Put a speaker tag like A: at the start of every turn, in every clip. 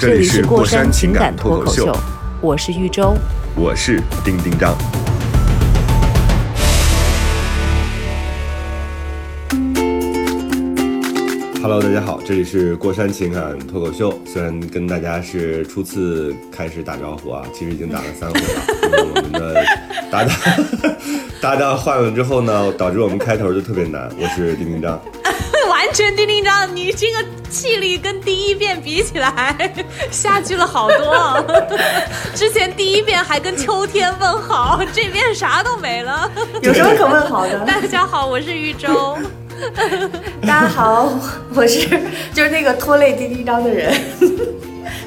A: 这
B: 这里
A: 里是
B: 过
A: 山
B: 情
A: 感
B: 脱口秀，我是豫州。
A: 我是丁丁张。Hello，大家好，这里是过山情感脱口秀。虽然跟大家是初次开始打招呼啊，其实已经打了三回了。因为我们的搭档 搭档换了之后呢，导致我们开头就特别难。我是丁丁张。
C: 完全丁丁张，你这个气力跟第一遍比起来 下去了好多。之前第一遍还跟秋天问好，这边啥都没了。
D: 有什么可问好的？
C: 大家好，我是玉州。
D: 大家好，我是就是那个拖累丁丁张的人，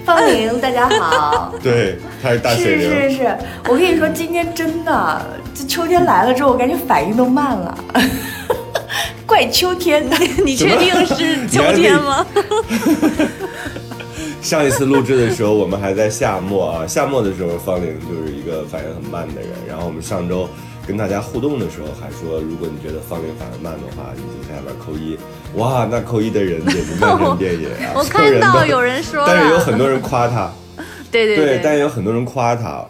D: 方玲，大家好。
A: 对，他是大
D: 是。是是，我跟你说，今天真的，这秋天来了之后，我感觉反应都慢了，怪秋天的。
C: 你确定是秋天吗？
A: 上一次录制的时候，我们还在夏末啊，夏末的时候，方玲就是一个反应很慢的人。然后我们上周跟大家互动的时候，还说，如果你觉得方玲反应慢的话，你就在下边扣一。哇，那扣一的人简直漫山遍野啊！
C: 我看到有人说，
A: 但是有很多人夸他，
C: 对对
A: 对，但是有很多人夸他。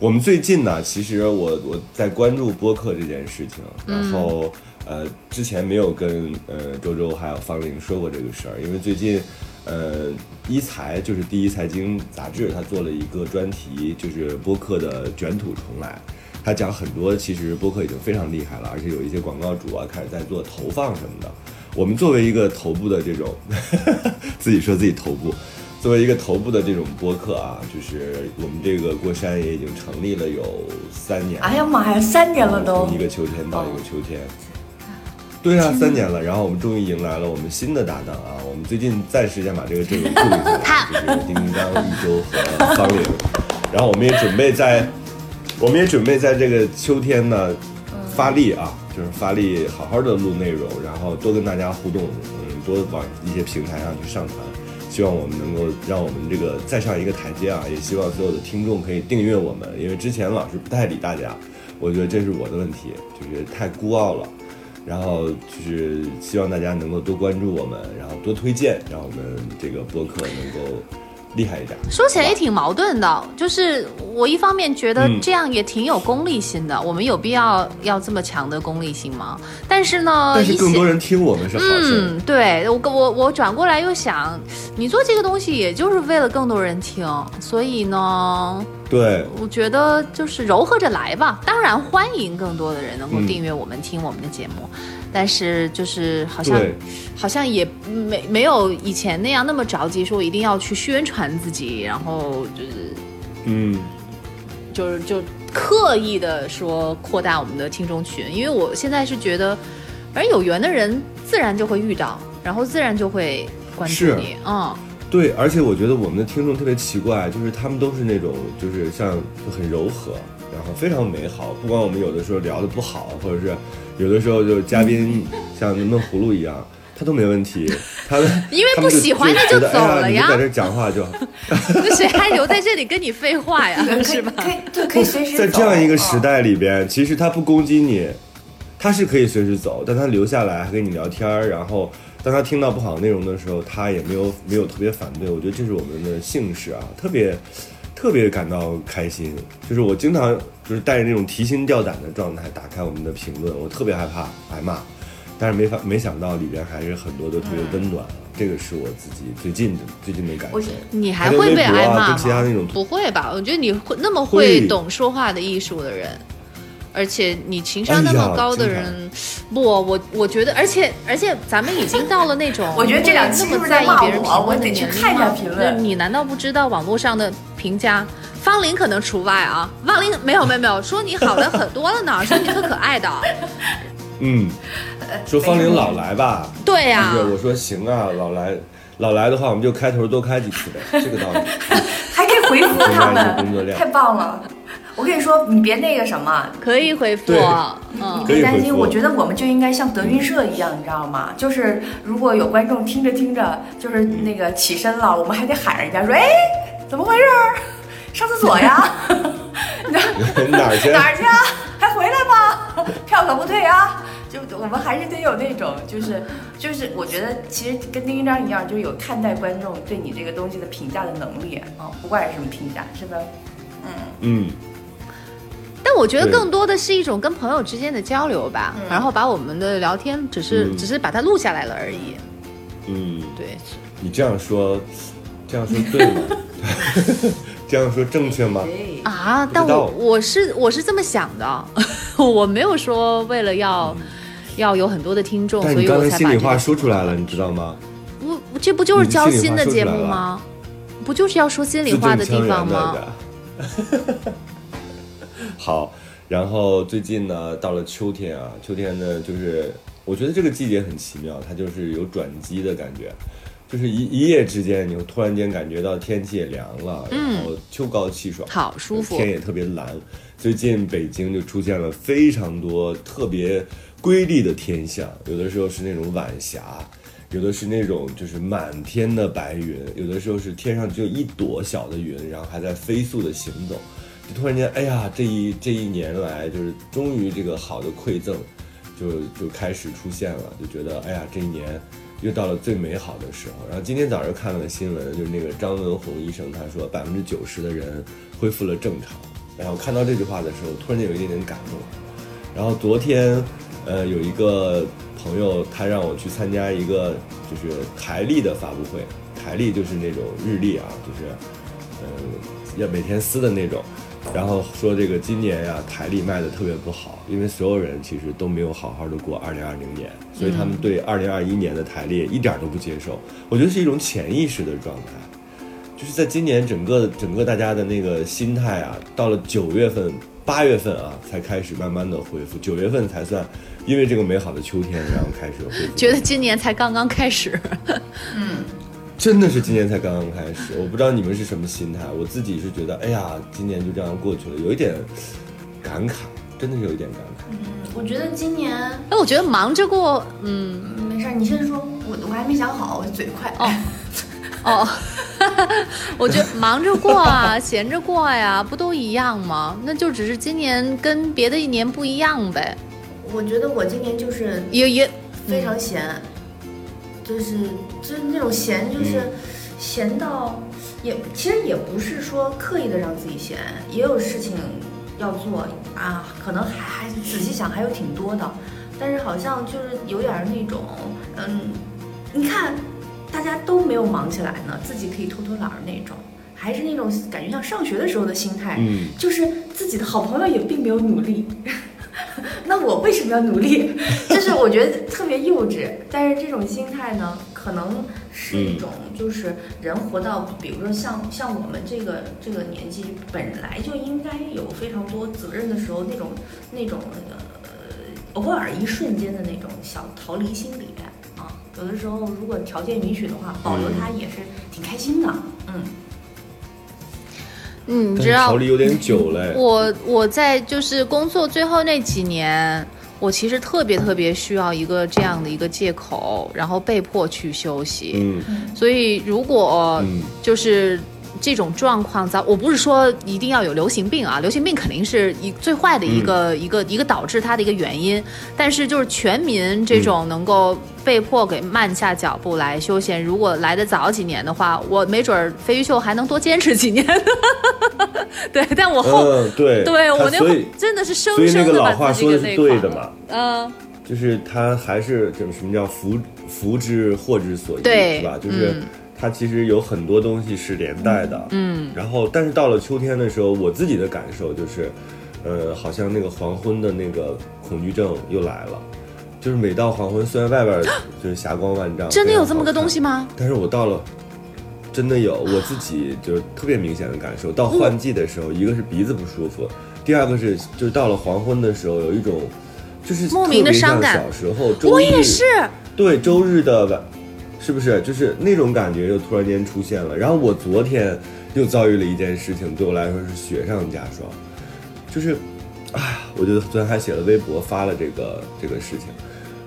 A: 我们最近呢，其实我我在关注播客这件事情，然后、呃，之前没有跟呃周周还有方玲说过这个事儿，因为最近呃一财就是第一财经杂志，他做了一个专题，就是播客的卷土重来。他讲很多，其实播客已经非常厉害了，而且有一些广告主啊开始在做投放什么的。我们作为一个头部的这种，自己说自己头部，作为一个头部的这种播客啊，就是我们这个过山也已经成立了有三年了。
D: 哎呀妈呀，三年了都
A: 从一。个秋天到一个秋天。对啊，三年了，然后我们终于迎来了我们新的搭档啊！我们最近暂时先把这个阵容固定下来，就是丁丁张、一周和方玲。然后我们也准备在，我们也准备在这个秋天呢发力啊，就是发力好好的录内容，然后多跟大家互动，嗯，多往一些平台上去上传。希望我们能够让我们这个再上一个台阶啊！也希望所有的听众可以订阅我们，因为之前老是不太理大家，我觉得这是我的问题，就是太孤傲了。然后就是希望大家能够多关注我们，然后多推荐，让我们这个播客能够厉害一点。
C: 说起来也挺矛盾的，就是我一方面觉得
A: 嗯
C: 这样也挺有功利心的，我们有必要要这么强的功利心吗？但是呢，
A: 但是更多人听我们是好事。
C: 嗯，对我我我转过来又想，你做这个东西也就是为了更多人听，所以呢，
A: 对，
C: 我觉得就是柔和着来吧。当然欢迎更多的人能够
A: 嗯
C: 订阅我们、听我们的节目，但是就是好像好像也没没有以前那样那么着急，说一定要去宣传自己，然后就是
A: 嗯，
C: 就是就刻意的说扩大我们的听众群，因为我现在是觉得，反正有缘的人自然就会遇到，然后自然就会关注你，嗯。
A: 对，而且我觉得我们的听众特别奇怪，就是他们都是那种就是像就很柔和，然后非常美好。不管我们有的时候聊的不好，或者是有的时候就嘉宾像闷葫芦一样，他都没问题。他们
C: 因为不喜欢他就
A: 就
C: 走了呀
A: 哎呀，你在这讲话就。
C: 那谁还留在这里跟你废话呀？是吧？
D: 可以对，可以随时
A: 在这样一个时
D: 哦
A: 代里边，其实他不攻击你，他是可以随时走，但他留下来还跟你聊天儿，然后当他听到不好的内容的时候，他也没有没有特别反对。我觉得这是我们的幸事啊，特别特别感到开心。就是我经常就是带着那种提心吊胆的状态打开我们的评论，我特别害怕挨骂，但是没法没想到里边还是很多都特别温暖。这个是我自己最近的最近的感
D: 觉。
C: 你还会被挨骂
A: 跟其他那种
C: 吗？不会吧？我觉得你会那么
A: 会
C: 会懂说话的艺术的人，而且你情商那么高的人，不，我我觉得，而且而且咱们已经到了那种
D: 我觉得这两期
C: 那么
D: 是不是在
C: 意别人评
D: 我？我
C: 论的年龄
D: 得去看一下评论。
C: 你难道不知道网络上的评价？方玲可能除外啊，方玲没有没有没有说你好的很多了呢，说你特可爱的，
A: 嗯，说方玲老来吧，
C: 对呀、
A: 我说行啊，老来，老来的话，我们就开头多开几次呗，这个道理。
D: 还可以
E: 回复他们，
A: 量。
E: 太棒了。我跟你说，你别那个什么，
C: 可以回复
A: 对，
C: 嗯
A: 可以
E: 别担心，我觉得我们就应该像德云社一样，你知道吗？就是如果有观众听着听着，就是那个起身了，我们还得喊人家说：“哎，怎么回事儿？上厕所呀？哪
A: 哪儿去？
E: 哪儿去啊？还回来吗？票可不退啊！”就我们还是得有那种，就是就是，我觉得其实跟丁一章一样，就有看待观众对你这个东西的评价的能力啊，不管是什么评价，是吧？
A: 嗯嗯，
C: 但我觉得更多的是一种跟朋友之间的交流吧，
E: 嗯
C: 然后把我们的聊天只是、
A: 嗯
C: 只是把它录下来了而已。
A: 嗯，
C: 对，
A: 你这样说，这样说对吗？这样说正确吗？
C: 啊，但我我是我是这么想的，我没有说为了要、要有很多的听众，所以我
A: 才心里话说出来了，你知道吗？
C: 不，这不就是交心的节目吗？不就是要说心里话的地方吗？
A: 的。好，然后最近呢，到了秋天啊，秋天呢，就是我觉得这个季节很奇妙，它就是有转机的感觉，就是一一夜之间，你会突然间感觉到天气也凉了，然后秋高气爽，
C: 好舒服
A: 天也特别蓝。最近北京就出现了非常多特别瑰丽的天象，有的时候是那种晚霞，有的是那种就是满天的白云，有的时候是天上只有一朵小的云，然后还在飞速的行走。就突然间，哎呀，这一这一年来，就是终于这个好的馈赠，就就开始出现了，就觉得，哎呀，这一年又到了最美好的时候。然后今天早上看了新闻，就是那个张文宏医生他说，百分之九十的人恢复了正常。然后看到这句话的时候，突然间有一点点感动。然后昨天，呃，有一个朋友他让我去参加一个就是台历的发布会，台历就是那种日历啊，就是，呃，要每天撕的那种。然后说这个今年呀、台历卖的特别不好，因为所有人其实都没有好好的过二零二零年，所以他们对二零二一年的台历一点儿都不接受。我觉得是一种潜意识的状态。就是在今年整个整个大家的那个心态啊，到了九月份、八月份啊，才开始慢慢的恢复。九月份才算，因为这个美好的秋天，然后开始恢复。
C: 觉得今年才刚刚开始，
A: 真的是今年才刚刚开始，我不知道你们是什么心态。我自己是觉得，哎呀，今年就这样过去了，有一点感慨，真的是有一点感慨。
E: 嗯我觉得今年
C: 哎，我觉得忙着过，嗯，
E: 没事儿，你先说，我我还没想好，我嘴快。
C: 哦哦，我觉得忙着过啊，闲着过呀，不都一样吗？那就只是今年跟别的一年不一样呗，
E: 我觉得我今年就是
C: 也也
E: 非常闲，就是就是那种闲，就是
A: 嗯
E: 闲到也其实也不是说刻意的让自己闲，也有事情要做啊，可能还还仔细想还有挺多的，但是好像就是有点儿那种嗯，你看大家都没有忙起来呢，自己可以偷偷懒儿那种。还是那种感觉像上学的时候的心态，
A: 嗯
E: 就是自己的好朋友也并没有努力，那我为什么要努力？就是我觉得特别幼稚，但是这种心态呢，可能是一种就是人活到，比如说像像我们这个这个年纪，本来就应该有非常多责任的时候，那种那种呃偶尔一瞬间的那种小逃离心理啊，有的时候如果条件允许的话，保留它也是挺开心的，嗯。
C: 嗯，你知道
A: 逃离有点久嘞。
C: 我我在就是工作最后那几年，我其实特别特别需要一个这样的一个借口，然后被迫去休息。
A: 嗯
C: 所以如果
A: 嗯
C: 就是这种状况在，我不是说一定要有流行病啊，流行病肯定是一最坏的一个、
A: 嗯
C: 一个一个导致它的一个原因，但是就是全民这种能够被迫给慢下脚步来休闲，如果来的早几年的话，我没准儿飞鱼秀还能多坚持几年。对，但我后、
A: 嗯，对，
C: 对我那会真的是生生的把自己给累垮了。
A: 对的嘛，
C: 嗯，
A: 就是他还是这种什么叫福福之祸之所依，
C: 对
A: 是吧？就是
C: 嗯
A: 它其实有很多东西是连带的，嗯。然后，但是到了秋天的时候，我自己的感受就是，呃，好像那个黄昏的那个恐惧症又来了。就是每到黄昏，虽然外边就是霞光万丈，
C: 真的有这么个东西吗？
A: 但是我到了，真的有我自己就是特别明显的感受。到换季的时候，一个是鼻子不舒服，第二个是就是到了黄昏的时候，有一种就是
C: 莫名的
A: 像
C: 伤感
A: 小时候周
C: 我
A: 日
C: 也是，
A: 对周日的晚，是不是就是那种感觉又突然间出现了？然后我昨天又遭遇了一件事情，对我来说是雪上加霜。就是，啊，我就昨天还写了微博发了这个这个事情。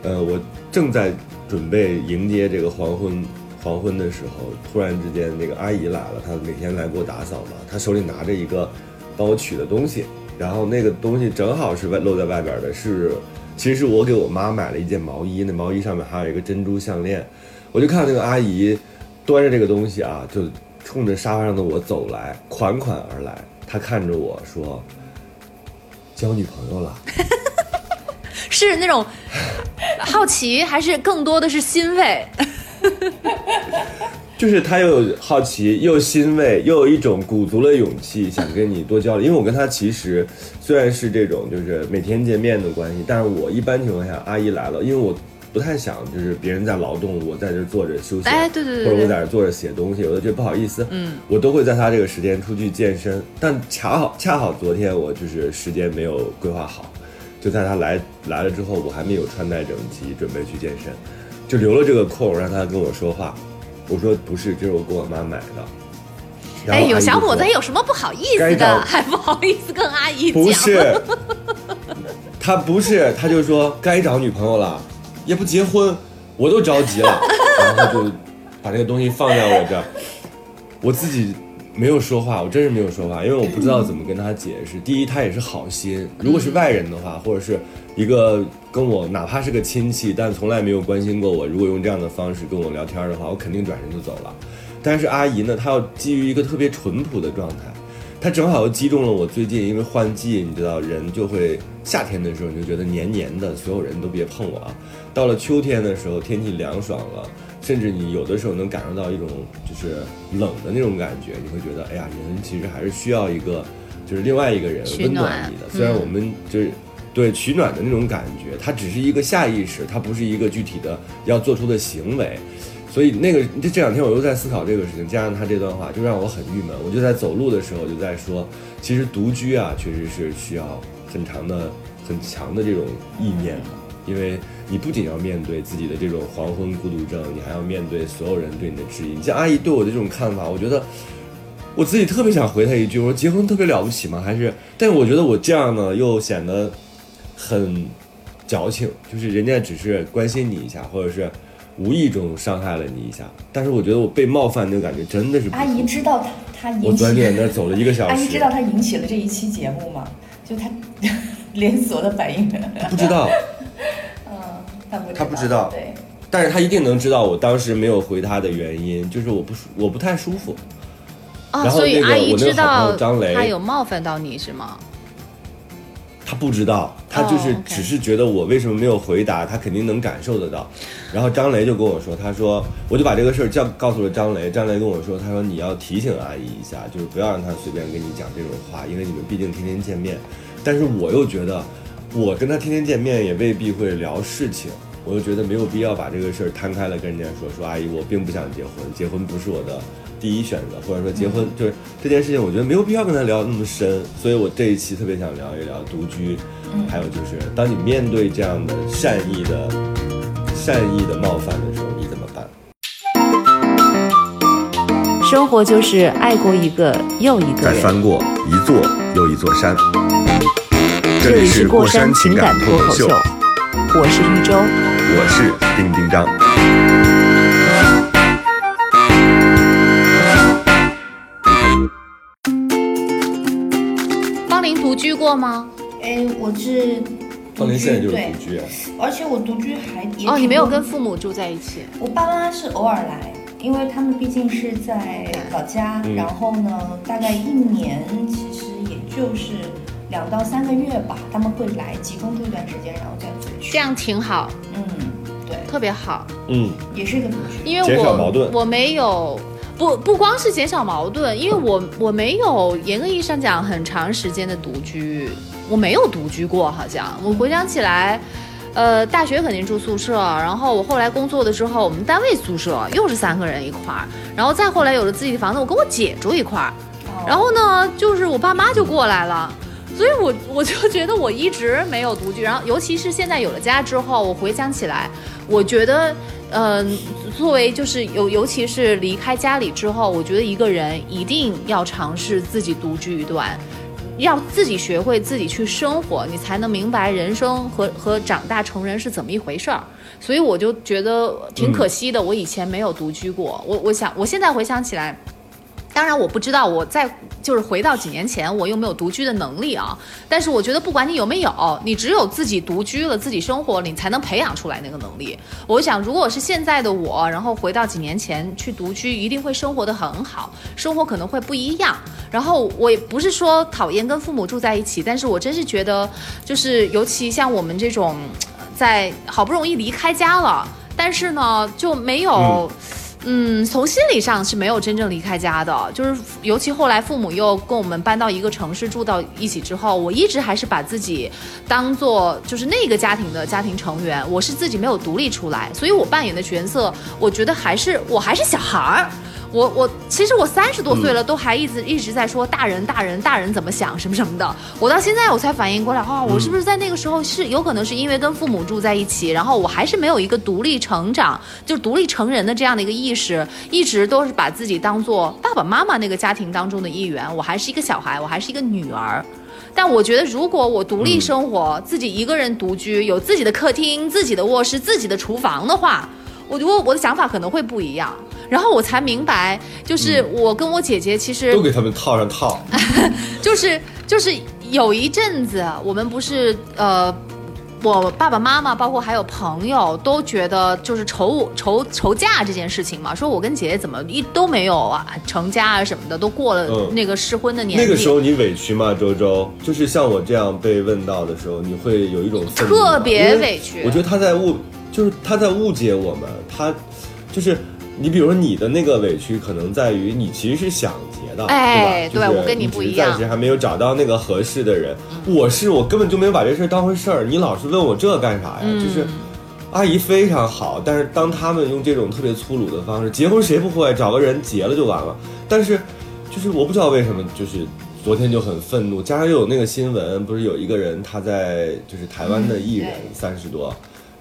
A: 呃，我正在准备迎接这个黄昏黄昏的时候，突然之间那个阿姨来了，她每天来给我打扫嘛，她手里拿着一个帮我取的东西，然后那个东西正好是外露在外边的，是。其实是我给我妈买了一件毛衣，那毛衣上面还有一个珍珠项链，我就看到那个阿姨端着这个东西啊，就冲着沙发上的我走来，款款而来。她看着我说：“交女朋友了。”
C: 是那种好奇，还是更多的是欣慰？
A: 就是他又好奇，又欣慰，又有一种鼓足了勇气想跟你多交流。因为我跟他其实虽然是这种就是每天见面的关系，但是我一般情况下阿姨来了，因为我不太想就是别人在劳动，我在这坐着休息，
C: 哎，对对对，
A: 或者我在这坐着写东西，有的觉得不好意思，嗯，我都会在他这个时间出去健身。但恰好恰好昨天我就是时间没有规划好，就在他来来了之后，我还没有穿戴整齐，准备去健身，就留了这个空让他跟我说话。我说不是，这是我给我妈买的。
C: 哎，有小伙子有什么不好意思的？还不好意思跟阿姨
A: 讲？不是，他不是，他就说该找女朋友了，也不结婚，我都着急了，然后就把这个东西放在我这儿，我自己。没有说话，我真是没有说话，因为我不知道怎么跟他解释。第一，他也是好心，如果是外人的话，或者是一个跟我哪怕是个亲戚，但从来没有关心过我，如果用这样的方式跟我聊天的话，我肯定转身就走了。但是阿姨呢，她要基于一个特别淳朴的状态，她正好又击中了我最近因为换季，你知道人就会夏天的时候你就觉得黏黏的，所有人都别碰我啊。到了秋天的时候，天气凉爽了。甚至你有的时候能感受到一种就是冷的那种感觉，你会觉得，哎呀，人其实还是需要一个，就是另外一个人温暖你的。虽然我们就是对取暖的那种感觉，它只是一个下意识，它不是一个具体的要做出的行为。所以那个这这两天我又在思考这个事情，加上他这段话，就让我很郁闷。我就在走路的时候就在说，其实独居啊，确实是需要很长的、很强的这种意念的。因为你不仅要面对自己的这种黄昏孤独症，你还要面对所有人对你的质疑。你像阿姨对我的这种看法，我觉得我自己特别想回她一句：我说结婚特别了不起吗？还是？但我觉得我这样呢，又显得很矫情。就是人家只是关心你一下，或者是无意中伤害了你一下，但是我觉得我被冒犯那个感觉真的是。
D: 阿姨知道她她引起。
A: 我昨天在那走了一个小时。
D: 阿姨知道她引起了这一期节目吗？就他 连锁的反应。
A: 不知道。
D: 他
A: 不知道，
D: 对，
A: 但是他一定能知道我当时没有回他的原因，就是我不舒，我不太舒服。
C: 啊，所以阿姨知道他有冒犯到你是吗？
A: 他不知道，他就是只是觉得我为什么没有回答，他肯定能感受得到。然后张雷就跟我说，他说我就把这个事儿叫告诉了张雷，张雷跟我说，他说你要提醒阿姨一下，就是不要让她随便跟你讲这种话，因为你们毕竟天天见面。但是我又觉得。我跟他天天见面，也未必会聊事情，我又觉得没有必要把这个事儿摊开了跟人家说。说阿姨，我并不想结婚，结婚不是我的第一选择，或者说结婚就是这件事情，我觉得没有必要跟他聊那么深。所以我这一期特别想聊一聊独居，还有就是当你面对这样的善意的善意的冒犯的时候，你怎么办？
B: 生活就是爱过一个又一个，
A: 再翻过一座又一座山。
B: 这里是过山情感脱口秀，我是一周，
A: 我是丁丁张。
C: 独居过吗？
D: 哎，我是
A: 方林现在就是独居，
D: 而且我独居还
C: 哦，你没有跟父母住在一起？
D: 我爸妈是偶尔来，因为他们毕竟是在老家，然后呢，大概一年其实也就是。两到三个月吧，他们会来集中住一段时间，然后再回去。
C: 这样挺好，
D: 嗯，对，
C: 特别好，
A: 嗯，
D: 也是一个
C: 因为我我没有不不光是减少矛盾，因为我我没有严格意义上讲很长时间的独居，我没有独居过，好像我回想起来，呃，大学肯定住宿舍，然后我后来工作的时候，我们单位宿舍又是三个人一块儿，然后再后来有了自己的房子，我跟我姐住一块儿，然后呢，就是我爸妈就过来了。所以我我就觉得我一直没有独居，然后尤其是现在有了家之后，我回想起来，我觉得，嗯、作为就是尤尤其是离开家里之后，我觉得一个人一定要尝试自己独居一段。要自己学会自己去生活，你才能明白人生和和长大成人是怎么一回事儿。所以我就觉得挺可惜的，我以前没有独居过。我我想我现在回想起来，当然我不知道我在就是回到几年前我有没有独居的能力啊。但是我觉得不管你有没有，你只有自己独居了，自己生活，你才能培养出来那个能力。我想，如果是现在的我，然后回到几年前去独居，一定会生活的很好，生活可能会不一样。然后我也不是说讨厌跟父母住在一起，但是我真是觉得，就是尤其像我们这种，在好不容易离开家了，但是呢就没有。嗯从心理上是没有真正离开家的，就是尤其后来父母又跟我们搬到一个城市住到一起之后，我一直还是把自己当做就是那个家庭的家庭成员，我是自己没有独立出来，所以我扮演的角色，我觉得还是我还是小孩儿。我我其实我三十多岁了，都还一直一直在说大人大人大人怎么想什么什么的。我到现在我才反应过来，哦，我是不是在那个时候是有可能是因为跟父母住在一起，然后我还是没有一个独立成长，就是独立成人的这样的一个意识，一直都是把自己当做爸爸妈妈那个家庭当中的一员，我还是一个小孩，我还是一个女儿。但我觉得，如果我独立生活，自己一个人独居，有自己的客厅、自己的卧室、自己的厨房的话，我觉得我的想法可能会不一样。然后我才明白，就是我跟我姐姐其实
A: 都给他们套上套。
C: 就是就是有一阵子，我们不是呃，我爸爸妈妈，包括还有朋友，都觉得就是愁愁愁嫁这件事情嘛，说我跟姐姐怎么一都没有啊成家啊什么的，都过了
A: 嗯
C: 那个适婚的年纪。
A: 那个时候你委屈吗，周周？就是像我这样被问到的时候，你会有一种
C: 特别委屈
A: 我觉得他在误，就是他在误解我们。他就是你，比如说你的那个委屈，可能在于你其实是想结的，
C: 哎
A: 对吧？就是
C: 对我跟你不一样
A: 暂时还没有找到那个合适的人。我是我根本就没有把这事儿当回事儿，你老是问我这干啥呀？
C: 嗯
A: 就是。阿姨非常好，但是当他们用这种特别粗鲁的方式，结婚谁不会？找个人结了就完了。但是，就是我不知道为什么，就是昨天就很愤怒，加上又有那个新闻，不是有一个人他在就是台湾的艺人三十多，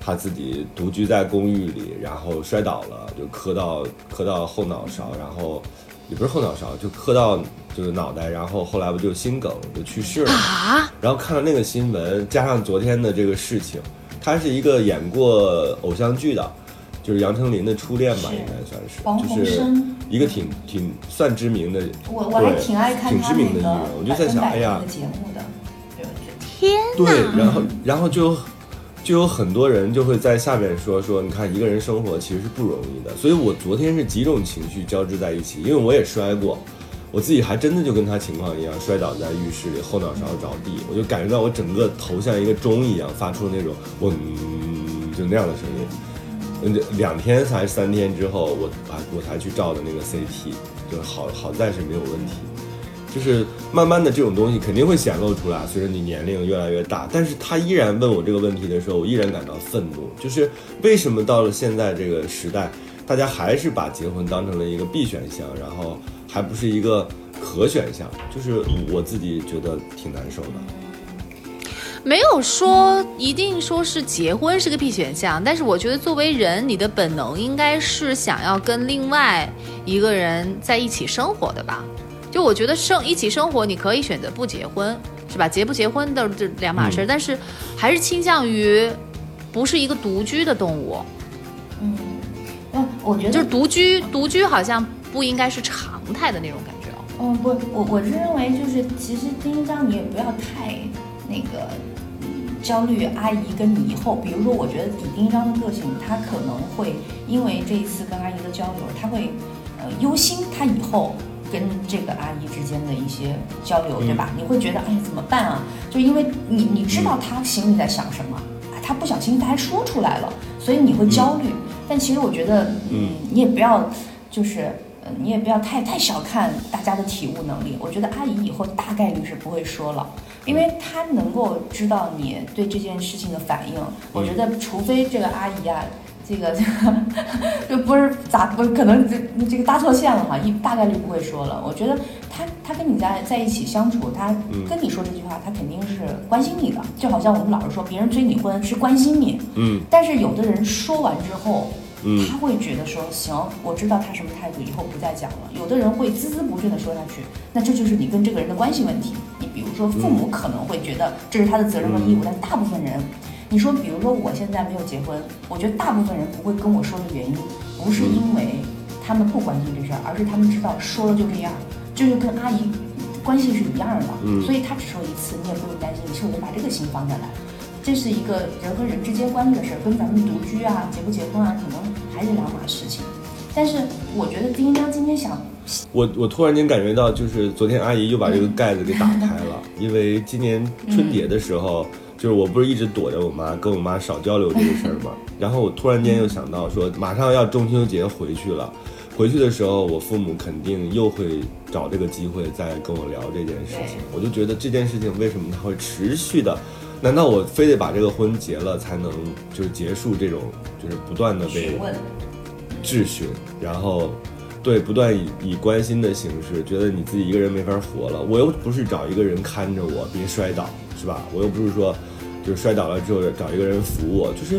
A: 他自己独居在公寓里，然后摔倒了，就磕到磕到后脑勺，然后也不是后脑勺，就磕到就是脑袋，然后后来不就心梗就去世了。
C: 啊，
A: 然后看了那个新闻，加上昨天的这个事情，他是一个演过偶像剧的，就是杨丞琳的初恋吧，应该算是，
D: 王洪
A: 就是
D: 生
A: 一个挺挺算知名的，
D: 我我还挺爱看
A: 挺知名的艺人，我就在想，哎呀
D: 那个，节目的，
C: 天
A: 对，然后然后就就有很多人就会在下面说说，你看一个人生活其实是不容易的，所以我昨天是几种情绪交织在一起，因为我也摔过。我自己还真的就跟他情况一样，摔倒在浴室里，后脑勺着地，我就感觉到我整个头像一个钟一样，发出那种嗡，就那样的声音。嗯，两天还是三天之后，我啊我才去照的那个 CT，就好好在是没有问题。就是慢慢的这种东西肯定会显露出来，随着你年龄越来越大。但是他依然问我这个问题的时候，我依然感到愤怒。就是为什么到了现在这个时代，大家还是把结婚当成了一个必选项，然后还不是一个可选项？就是我自己觉得挺难受的。
C: 没有说一定说是结婚是个必选项，但是我觉得作为人，你的本能应该是想要跟另外一个人在一起生活的吧？就我觉得生一起生活，你可以选择不结婚，是吧？结不结婚都是两码事儿，
A: 嗯
C: 但是还是倾向于不是一个独居的动物，
D: 嗯，嗯，我觉得
C: 就是独居，独居好像不应该是常态的那种感觉哦。
D: 嗯，不，我我是认为就是，其实丁一章你也不要太那个嗯焦虑阿姨跟你以后，比如说，我觉得以丁一章的个性，他可能会因为这一次跟阿姨的交流，他会呃忧心他以后跟这个阿姨之间的一些交流，对吧？你会觉得哎呀怎么办啊？就因为你你知道他心里在想什么，啊，他不小心他还说出来了，所以你会焦虑。但其实我觉得，嗯，你也不要就是。呃，你也不要太太小看大家的体悟能力。我觉得阿姨以后大概率是不会说了，因为她能够知道你对这件事情的反应。我觉得，除非这个阿姨啊，
E: 这个这个 就不是咋不可能这这个搭错线了哈，一大概率不会说了。我觉得他他跟你在在一起相处，他跟你说这句话，他肯定是关心你的，就好像我们老是说别人追你婚是关心你，
A: 嗯，
E: 但是有的人说完之后。
A: 嗯
E: 他会觉得说行，我知道他什么态度，以后不再讲了。有的人会孜孜不倦的说下去，那这就是你跟这个人的关系问题。你比如说父母可能会觉得这是他的责任和义务，但大部分人，你说比如说我现在没有结婚，我觉得大部分人不会跟我说的原因，不是因为他们不关心这事儿，而是他们知道说了就这样，就是跟阿姨关系是一样的，
A: 嗯
E: 所以他只说一次，你也不用担心，你首先把这个心放下来。这是一个人和人之间关系的事儿，跟咱们独居啊、结不结婚啊，可能还是两码事情。但是我觉得丁一章今天想，
A: 我我突然间感觉到，就是昨天阿姨又把这个盖子给打开了，因为今年春节的时候，就是我不是一直躲着我妈，跟我妈少交流这个事儿嘛。然后我突然间又想到说，马上要中秋节回去了，回去的时候，我父母肯定又会找这个机会再跟我聊这件事情。我就觉得这件事情为什么它会持续的？难道我非得把这个婚结了才能就是结束这种就是不断的被，质询，然后对不断以以关心的形式，觉得你自己一个人没法活了。我又不是找一个人看着我别摔倒，是吧？我又不是说就是摔倒了之后找一个人扶我，就是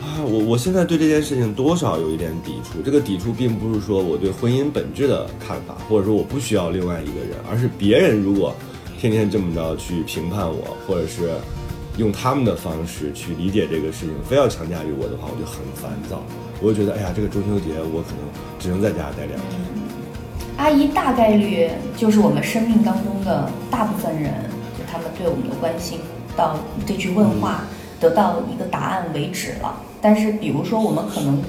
A: 啊，我我现在对这件事情多少有一点抵触。这个抵触并不是说我对婚姻本质的看法，或者说我不需要另外一个人，而是别人如果天天这么着去评判我，或者是。用他们的方式去理解这个事情，非要强加于我的话，我就很烦躁。我就觉得，哎呀，这个中秋节我可能只能在家待两天。
E: 阿姨大概率就是我们生命当中的大部分人，他们对我们的关心，到这句问话得到一个答案为止了。但是，比如说我们可能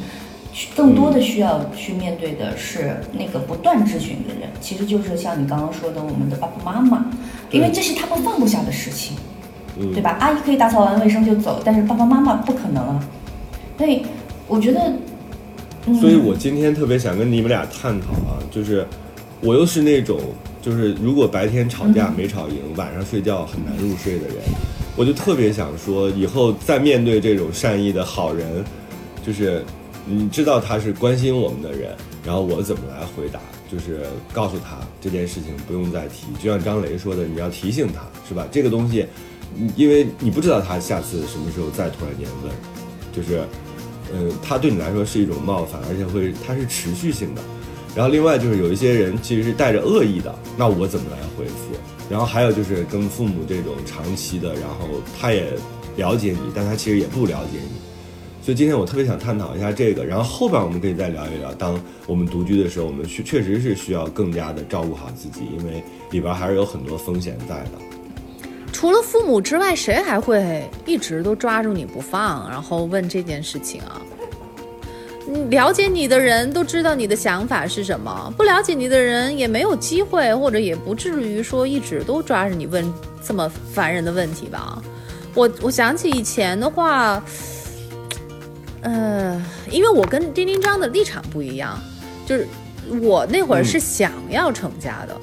E: 更多的需要去面对的是那个不断质询的人，其实就是像你刚刚说的，我们的爸爸妈妈，因为这是他们放不下的事情。
A: 嗯
E: 对吧？阿姨可以打扫完卫生就走，但是爸爸妈妈不可能啊。所以我觉得，嗯、
A: 所以我今天特别想跟你们俩探讨啊，就是我又是那种就是如果白天吵架没吵赢，晚上睡觉很难入睡的人，我就特别想说，以后再面对这种善意的好人，就是你知道他是关心我们的人，然后我怎么来回答？就是告诉他这件事情不用再提，就像张雷说的，你要提醒他，是吧？这个东西。因为你不知道他下次什么时候再突然间问，就是，嗯，他对你来说是一种冒犯，而且会他是持续性的。然后另外就是有一些人其实是带着恶意的，那我怎么来回复？然后还有就是跟父母这种长期的，然后他也了解你，但他其实也不了解你。所以今天我特别想探讨一下这个，然后后边我们可以再聊一聊，当我们独居的时候，我们确确实是需要更加的照顾好自己，因为里边还是有很多风险在的。
C: 除了父母之外，谁还会一直都抓住你不放，然后问这件事情啊？了解你的人都知道你的想法是什么，不了解你的人也没有机会，或者也不至于说一直都抓着你问这么烦人的问题吧？我我想起以前的话，呃，因为我跟丁丁章的立场不一样，就是我那会儿是想要成家的，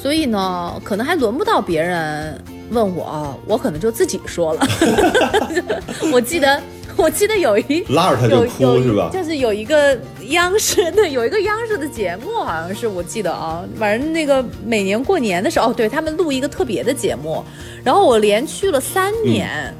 C: 所以呢，可能还轮不到别人。问我，我可能就自己说了。我记得，我记得有一
A: 拉着他就哭是吧？
C: 就是有一个央视的，有一个央视的节目，好像是我记得啊。反正那个每年过年的时候，哦，对他们录一个特别的节目，然后我连去了三年，
A: 嗯、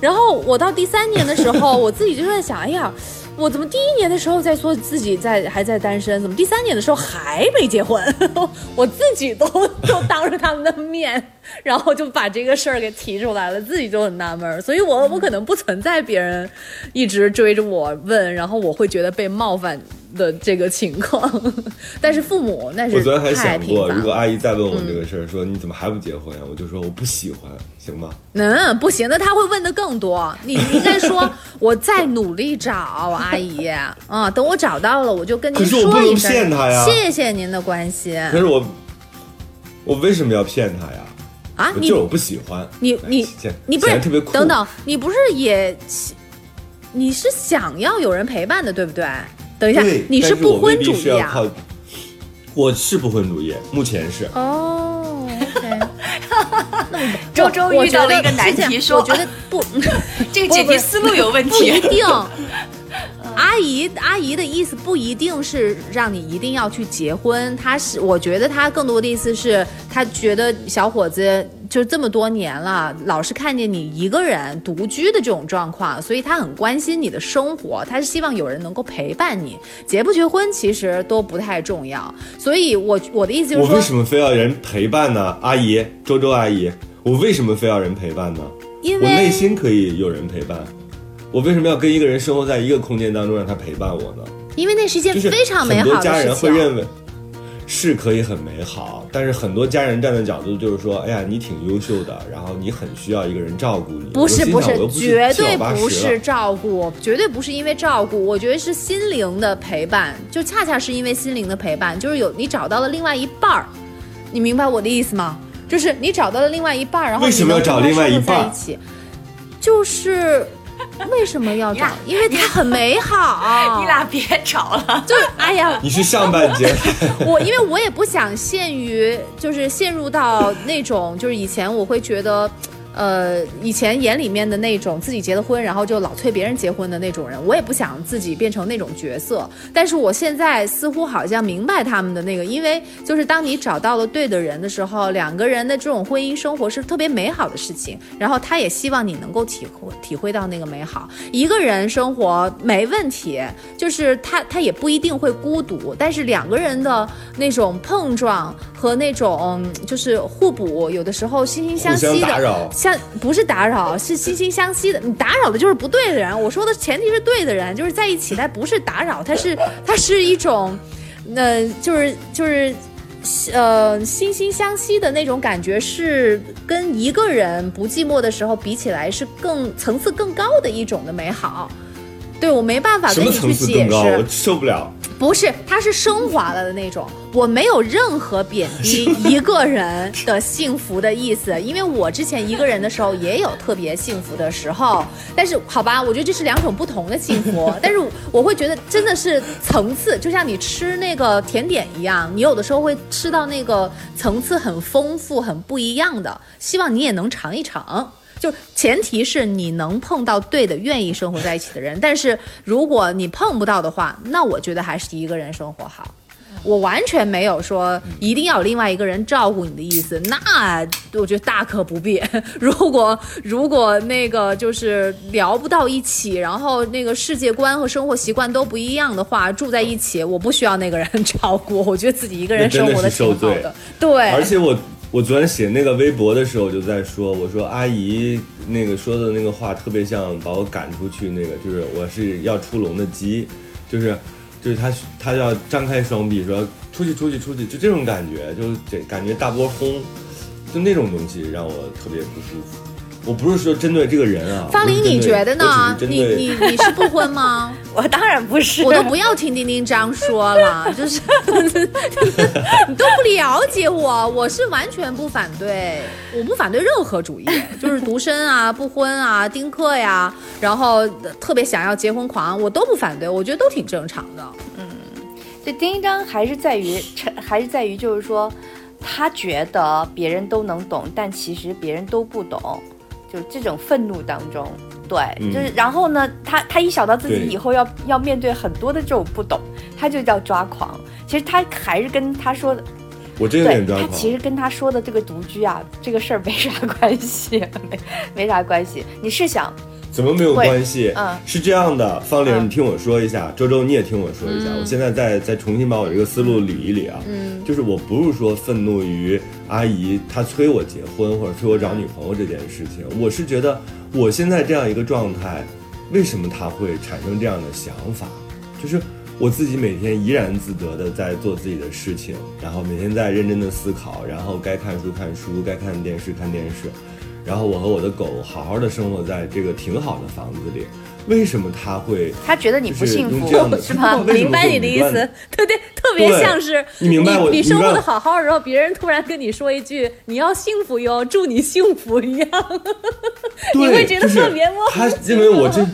C: 然后我到第三年的时候，我自己就在想，哎呀。我怎么第一年的时候在说自己在还在单身，怎么第三年的时候还没结婚？我自己都都当着他们的面，然后就把这个事儿给提出来了，自己就很纳闷儿。所以我我可能不存在别人一直追着我问，然后我会觉得被冒犯的这个情况。但是父母那是
A: 我昨天还想过，如果阿姨再问我这个事儿，说你怎么还不结婚呀？我就说我不喜欢，行吗？
C: 嗯，不行，那他会问的更多。你应该说我在努力找阿姨啊，等我找到了，我就跟您说一声。
A: 骗他呀！
C: 谢谢您的关心。
A: 可是我，我为什么要骗他呀？
C: 啊，
A: 就是我不喜欢
C: 你，你你不是
A: 特别酷。
C: 等等，你不是也，你是想要有人陪伴的，对不对？等一下，你
A: 是
C: 不婚主义
A: 啊？我是不婚主义，目前是。
C: 哦，OK。
E: 周周遇到了一个难题，说
C: 我觉得不，
E: 这个解题思路有问题。
C: 不一定。阿姨阿姨的意思不一定是让你一定要去结婚，她是我觉得她更多的意思是，她觉得小伙子就这么多年了，老是看见你一个人独居的这种状况，所以她很关心你的生活，她是希望有人能够陪伴你。结不结婚其实都不太重要，所以我我的意思就是说，
A: 我为什么非要人陪伴呢？阿姨，周周阿姨，我为什么非要人陪伴呢？
C: 因为
A: 我内心可以有人陪伴，我为什么要跟一个人生活在一个空间当中让他陪伴我呢？
C: 因为那是一件非常美好的事情
A: 家人会。认为是可以很美好，但是很多家人站的角度就是说，哎呀，你挺优秀的，然后你很需要一个人照顾你。
C: 不是不是绝对不是照顾，绝对不是因为照顾，我觉得是心灵的陪伴，就恰恰是因为心灵的陪伴，就是有你找到了另外一半儿，你明白我的意思吗？就是你找到了另外一半儿，然后
A: 为什么要找另外一半儿
C: 一起，就是 为什么要找？因为它很美好。
D: 你俩别吵了。
C: 就是哎呀，
A: 你是上半截，
C: 我因为我也不想陷于，就是陷入到那种，就是以前我会觉得。呃，以前眼里面的那种自己结了婚，然后就老催别人结婚的那种人，我也不想自己变成那种角色。但是我现在似乎好像明白他们的那个，因为就是当你找到了对的人的时候，两个人的这种婚姻生活是特别美好的事情。然后他也希望你能够体会体会到那个美好。一个人生活没问题，就是他他也不一定会孤独，但是两个人的那种碰撞和那种就是互补，有的时候惺惺相惜的，但不是打扰，是惺惺相惜的。你打扰的就是不对的人。我说的前提是对的人，就是在一起，但不是打扰，它是 它是一种，呃，就是就是。呃，惺惺相惜的那种感觉是跟一个人不寂寞的时候比起来，是更层次更高的一种的美好。对我没办法跟你去解
A: 释？我
C: 释，
A: 受不了。
C: 不是，它是升华了的那种。我没有任何贬低 一个人的幸福的意思，因为我之前一个人的时候也有特别幸福的时候。但是好吧，我觉得这是两种不同的幸福。但是我会觉得真的是层次，就像你吃那个甜点一样，你有的时候会吃到那个层次很丰富、很不一样的。希望你也能尝一尝。就前提是你能碰到对的、愿意生活在一起的人，但是如果你碰不到的话，那我觉得还是一个人生活好。我完全没有说一定要有另外一个人照顾你的意思，那我觉得大可不必。如果如果那个就是聊不到一起，然后那个世界观和生活习惯都不一样的话，住在一起，我不需要那个人 照顾，我觉得自己一个人生活的挺好的。对，
A: 而且我我昨天写那个微博的时候，我就在说，我说阿姨那个说的那个话特别像把我赶出去，那个就是我是要出笼的鸡，就是就是他他要张开双臂说出去出去出去，就这种感觉，就这感觉大波轰，就那种东西让我特别不舒服。我不是说针对这个人啊，
C: 方玲，
A: 不是针对
C: 你觉得呢你你你是不婚吗？
D: 我当然不是，
C: 我都不要听丁丁这样说了，就是 你都不了解我，我是完全不反对，我不反对任何主义，就是独身啊、不婚啊、丁克呀，然后特别想要结婚狂，我都不反对，我觉得都挺正常的。
D: 嗯，这丁一章还是在于，还是在于就是说，他觉得别人都能懂，但其实别人都不懂，就这种愤怒当中，对，
A: 嗯
D: 就是然后呢，他他一想到自己以后要要面对很多的这种不懂，他就叫抓狂。其实他还是跟他说的，
A: 我真有
D: 对
A: 点抓狂。
D: 他其实跟他说的这个独居啊，这个事儿没啥关系，没没啥关系。你是想，
A: 怎么没有关系？
D: 嗯
A: 是这样的，方玲，
D: 嗯
A: 你听我说一下，周周你也听我说一下，我现在再再重新把我这个思路理一理啊。
C: 嗯，
A: 就是我不是说愤怒于阿姨她催我结婚或者催我找女朋友这件事情，我是觉得我现在这样一个状态，为什么她会产生这样的想法？就是我自己每天怡然自得的在做自己的事情，然后每天在认真的思考，然后该看书看书，该看电视看电视，然后我和我的狗好好的生活在这个挺好的房子里，为什么他会？
D: 他觉得你不幸福 是吗？
A: 我
C: 明白你的意思 对对，特别像是
A: 你明白我
C: 你生活的好好的，然后别人突然跟你说一句“你要幸福哟，祝你幸福”一样，你，会觉得特别莫名
A: 他
C: 其
A: 因为我这，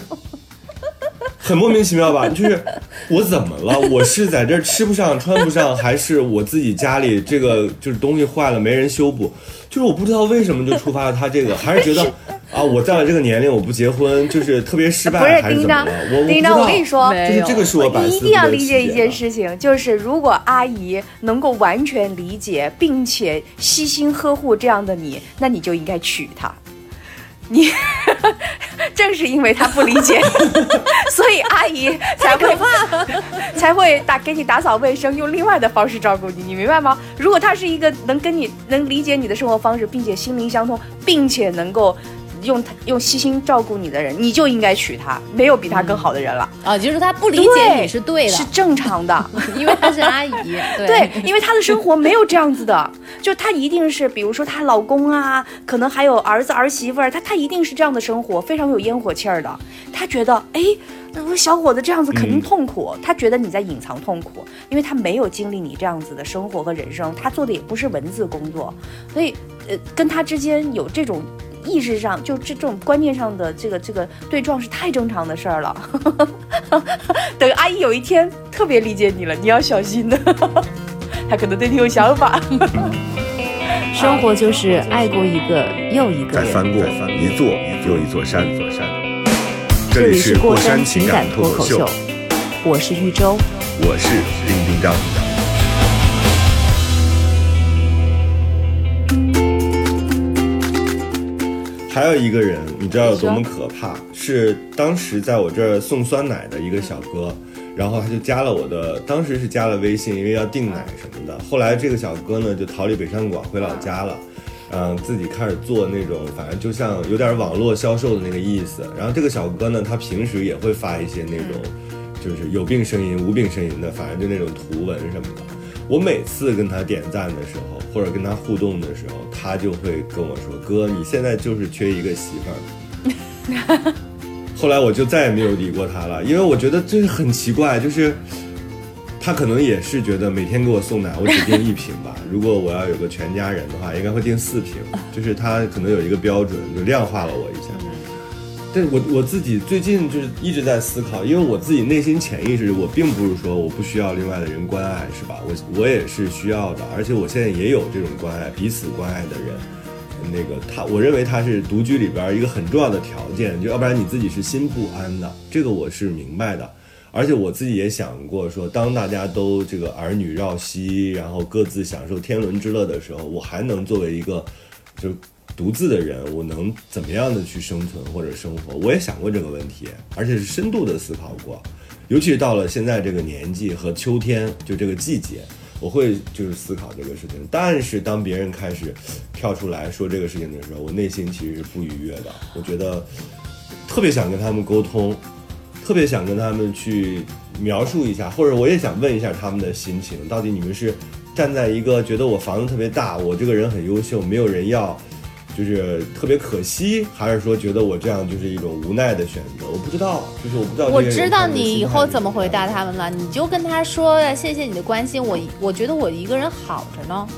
A: 很莫名其妙吧？就是我怎么了？我是在这儿吃不上穿不上，还是我自己家里这个就是东西坏了没人修补？就是我不知道为什么就触发了他这个，还是觉得 啊，我到了这个年龄我不结婚就是特别失败，
E: 不是
A: 还是怎么了？我我
E: 跟你说，
A: 就是这个是我百思
E: 你一定要理解一件事情，就是如果阿姨能够完全理解并且悉心呵护这样的你，那你就应该娶她。你正是因为他不理解，所以阿姨才会才会打给你打扫卫生，用另外的方式照顾你，你明白吗？如果他是一个能跟你能理解你的生活方式，并且心灵相通，并且能够用用悉心照顾你的人，你就应该娶她，没有比她更好的人了。
C: 啊，就是他不理解
E: 对
C: 你是对的，
E: 是正常的。
C: 因为她是阿姨。对
E: 对，因为她的生活没有这样子的，就她一定是，比如说她老公啊，可能还有儿子儿媳妇儿，她她一定是这样的生活，非常有烟火气儿的。她觉得，哎，我小伙子这样子肯定痛苦，她觉得你在隐藏痛苦，因为他没有经历你这样子的生活和人生，他做的也不是文字工作，所以，呃，跟他之间有这种。意识上就这这种观念上的这个这个对撞是太正常的事儿了。等阿姨有一天特别理解你了，你要小心的，她可能对你有想法。
C: 生活就是爱过一个又一个人。
B: 再翻过一座又一座山。这里是过山情感脱口秀，
C: 我是玉州。
B: 我是丁丁张。
A: 还有一个人，你知道有多么可怕？是当时在我这儿送酸奶的一个小哥，然后他就加了我的，当时是加了微信，因为要订奶什么的。后来这个小哥呢就逃离北上广回老家了，嗯，自己开始做那种，反正就像有点网络销售的那个意思。然后这个小哥呢，他平时也会发一些那种，就是有病呻吟、无病呻吟的，反正就那种图文什么的。我每次跟他点赞的时候，或者跟他互动的时候，他就会跟我说：“哥，你现在就是缺一个媳妇儿。”后来我就再也没有理过他了，因为我觉得这很奇怪，就是他可能也是觉得每天给我送奶，我只订一瓶吧。如果我要有个全家人的话，应该会订四瓶，就是他可能有一个标准，就量化了我一下。但我我自己最近就是一直在思考，因为我自己内心潜意识，我并不是说我不需要另外的人关爱，是吧？我我也是需要的，而且我现在也有这种关爱，彼此关爱的人。那个他，我认为他是独居里边一个很重要的条件，就要不然你自己是心不安的，这个我是明白的。而且我自己也想过说，当大家都这个儿女绕膝，然后各自享受天伦之乐的时候，我还能作为一个就独自的人，我能怎么样的去生存或者生活？我也想过这个问题，而且是深度的思考过。尤其是到了现在这个年纪和秋天，就这个季节，我会就是思考这个事情。但是当别人开始跳出来说这个事情的时候，我内心其实是不愉悦的。我觉得特别想跟他们沟通，特别想跟他们去描述一下，或者我也想问一下他们的心情，到底你们是站在一个觉得我房子特别大，我这个人很优秀，没有人要。就是特别可惜，还是说觉得我这样就是一种无奈的选择？我不知道，就是我不知道。
C: 我知道你以后怎么回答他们了，你就跟他说谢谢你的关心，我我觉得我一个人好着呢，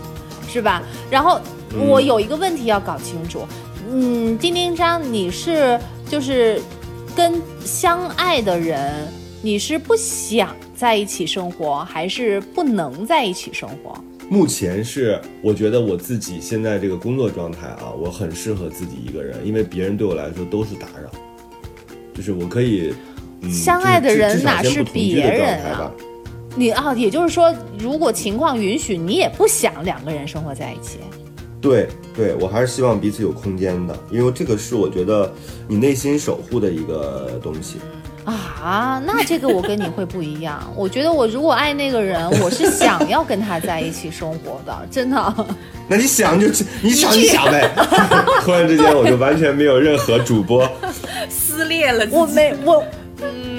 C: 是吧？然后我有一个问题要搞清楚，嗯，丁丁张，你是就是跟相爱的人，你是不想在一起生活，还是不能在一起生活？
A: 目前是，我觉得我自己现在这个工作状态啊，我很适合自己一个人，因为别人对我来说都是打扰，就是我可以，嗯、
C: 相爱的人哪是别人啊？你啊，也就是说，如果情况允许，你也不想两个人生活在一起。
A: 对对，我还是希望彼此有空间的，因为这个是我觉得你内心守护的一个东西。
C: 啊，那这个我跟你会不一样。我觉得我如果爱那个人，我是想要跟他在一起生活的，真的。
A: 那你想就你想你想呗。突然之间，我就完全没有任何主播。
E: 撕裂了
C: 我没我，嗯，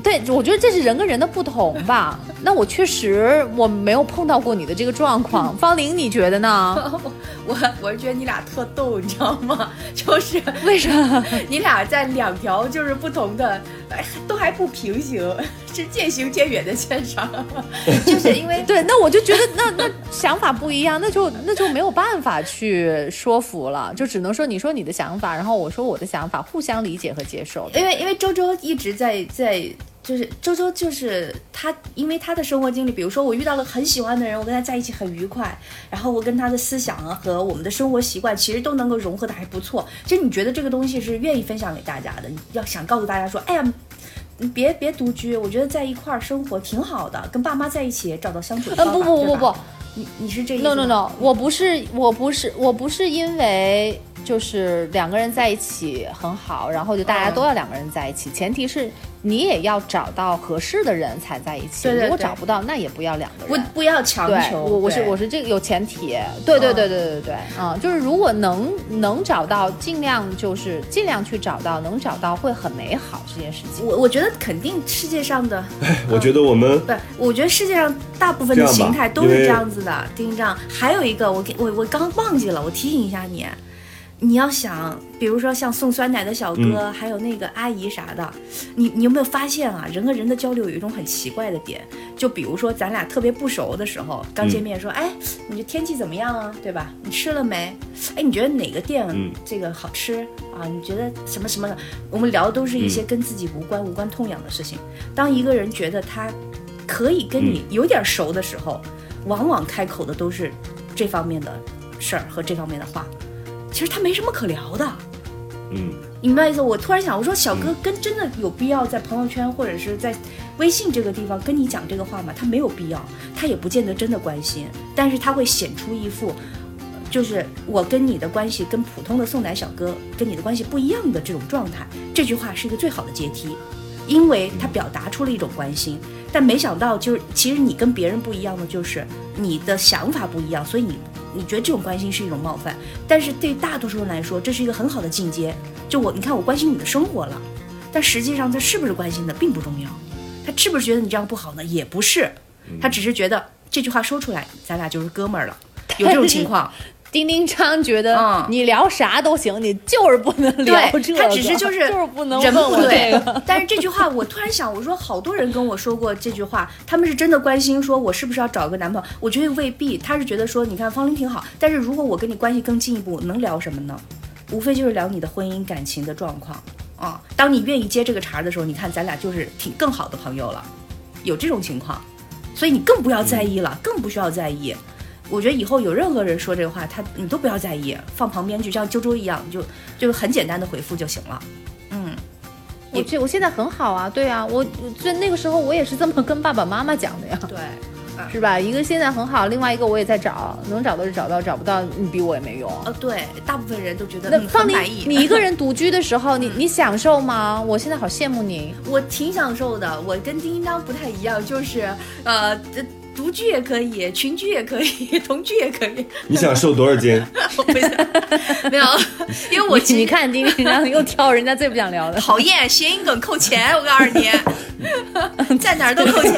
C: 对，我觉得这是人跟人的不同吧。那我确实我没有碰到过你的这个状况。方玲，你觉得呢？
E: 我我是觉得你俩特逗，你知道吗？就是
C: 为什么？
E: 你俩在两条就是不同的，哎，都还不平行，是渐行渐远的现场。就是因为
C: 对，那我就觉得那那想法不一样，那就那就没有办法去说服了，就只能说你说你的想法，然后我说我的想法，互相理解和接受。
E: 因为因为周周一直在在。就是周周，就是他，因为他的生活经历，比如说我遇到了很喜欢的人，我跟他在一起很愉快，然后我跟他的思想啊和我们的生活习惯，其实都能够融合的还不错。其实你觉得这个东西是愿意分享给大家的，你要想告诉大家说，哎呀，你别别独居，我觉得在一块儿生活挺好的，跟爸妈在一起找到相处的方
C: 法。不不不不不，
E: 你你是这
C: ？No No No，我不是我不是我不是因为就是两个人在一起很好，然后就大家都要两个人在一起，前提是。你也要找到合适的人才在一起。
E: 对如
C: 果找不到，那也不要两个
E: 人。不不要强求。
C: 我我是我是这个有前提。对对对对对对嗯，就是如果能能找到，尽量就是尽量去找到，能找到会很美好这件事情。
E: 我我觉得肯定世界上的。
A: 我觉得我们
E: 不，我觉得世界上大部分的形态都是这样子的。丁章，还有一个，我给我我刚忘记了，我提醒一下你。你要想，比如说像送酸奶的小哥，还有那个阿姨啥的，你你有没有发现啊？人和人的交流有一种很奇怪的点，就比如说咱俩特别不熟的时候，刚见面说，哎，你这天气怎么样啊？对吧？你吃了没？哎，你觉得哪个店这个好吃啊？你觉得什么什么的？我们聊的都是一些跟自己无关、无关痛痒的事情。当一个人觉得他可以跟你有点熟的时候，往往开口的都是这方面的事儿和这方面的话。其实他没什么可聊的，
A: 嗯，
E: 你明白意思？我突然想，我说小哥跟真的有必要在朋友圈或者是在微信这个地方跟你讲这个话吗？他没有必要，他也不见得真的关心，但是他会显出一副，就是我跟你的关系跟普通的送奶小哥跟你的关系不一样的这种状态。这句话是一个最好的阶梯，因为他表达出了一种关心，但没想到就是其实你跟别人不一样的就是你的想法不一样，所以你。你觉得这种关心是一种冒犯，但是对大多数人来说，这是一个很好的进阶。就我，你看我关心你的生活了，但实际上他是不是关心的并不重要，他是不是觉得你这样不好呢？也不是，他只是觉得这句话说出来，咱俩就是哥们儿了，有这种情况。
C: 丁丁昌觉得你聊啥都行，你就是不能聊这
E: 个。他只是就是
C: 就是不能问我这个。
E: 但是这句话我突然想，我说好多人跟我说过这句话，他们是真的关心，说我是不是要找个男朋友？我觉得未必，他是觉得说，你看方林挺好，但是如果我跟你关系更进一步，能聊什么呢？无非就是聊你的婚姻感情的状况啊。当你愿意接这个茬的时候，你看咱俩就是挺更好的朋友了，有这种情况，所以你更不要在意了，更不需要在意。我觉得以后有任何人说这个话，他你都不要在意，放旁边，就像啾啾一样，就就很简单的回复就行了。嗯，
C: 我这我现在很好啊，对啊，我在那个时候我也是这么跟爸爸妈妈讲的呀，
E: 对，
C: 是吧？一个现在很好，另外一个我也在找，能找到就找到，找不到你比我也没用。
E: 呃，对，大部分人都觉得很满意。
C: 你一个人 独居的时候，你你享受吗？我现在好羡慕你，
E: 我挺享受的。我跟丁丁当不太一样，就是呃。独居也可以，群居也可以，同居也可以。
A: 你想瘦多少斤？
E: 没有，因为我
C: 你 看丁丁，然后又挑人家最不想聊的，
E: 讨厌，谐音梗扣钱，我告诉你，在哪儿都扣钱。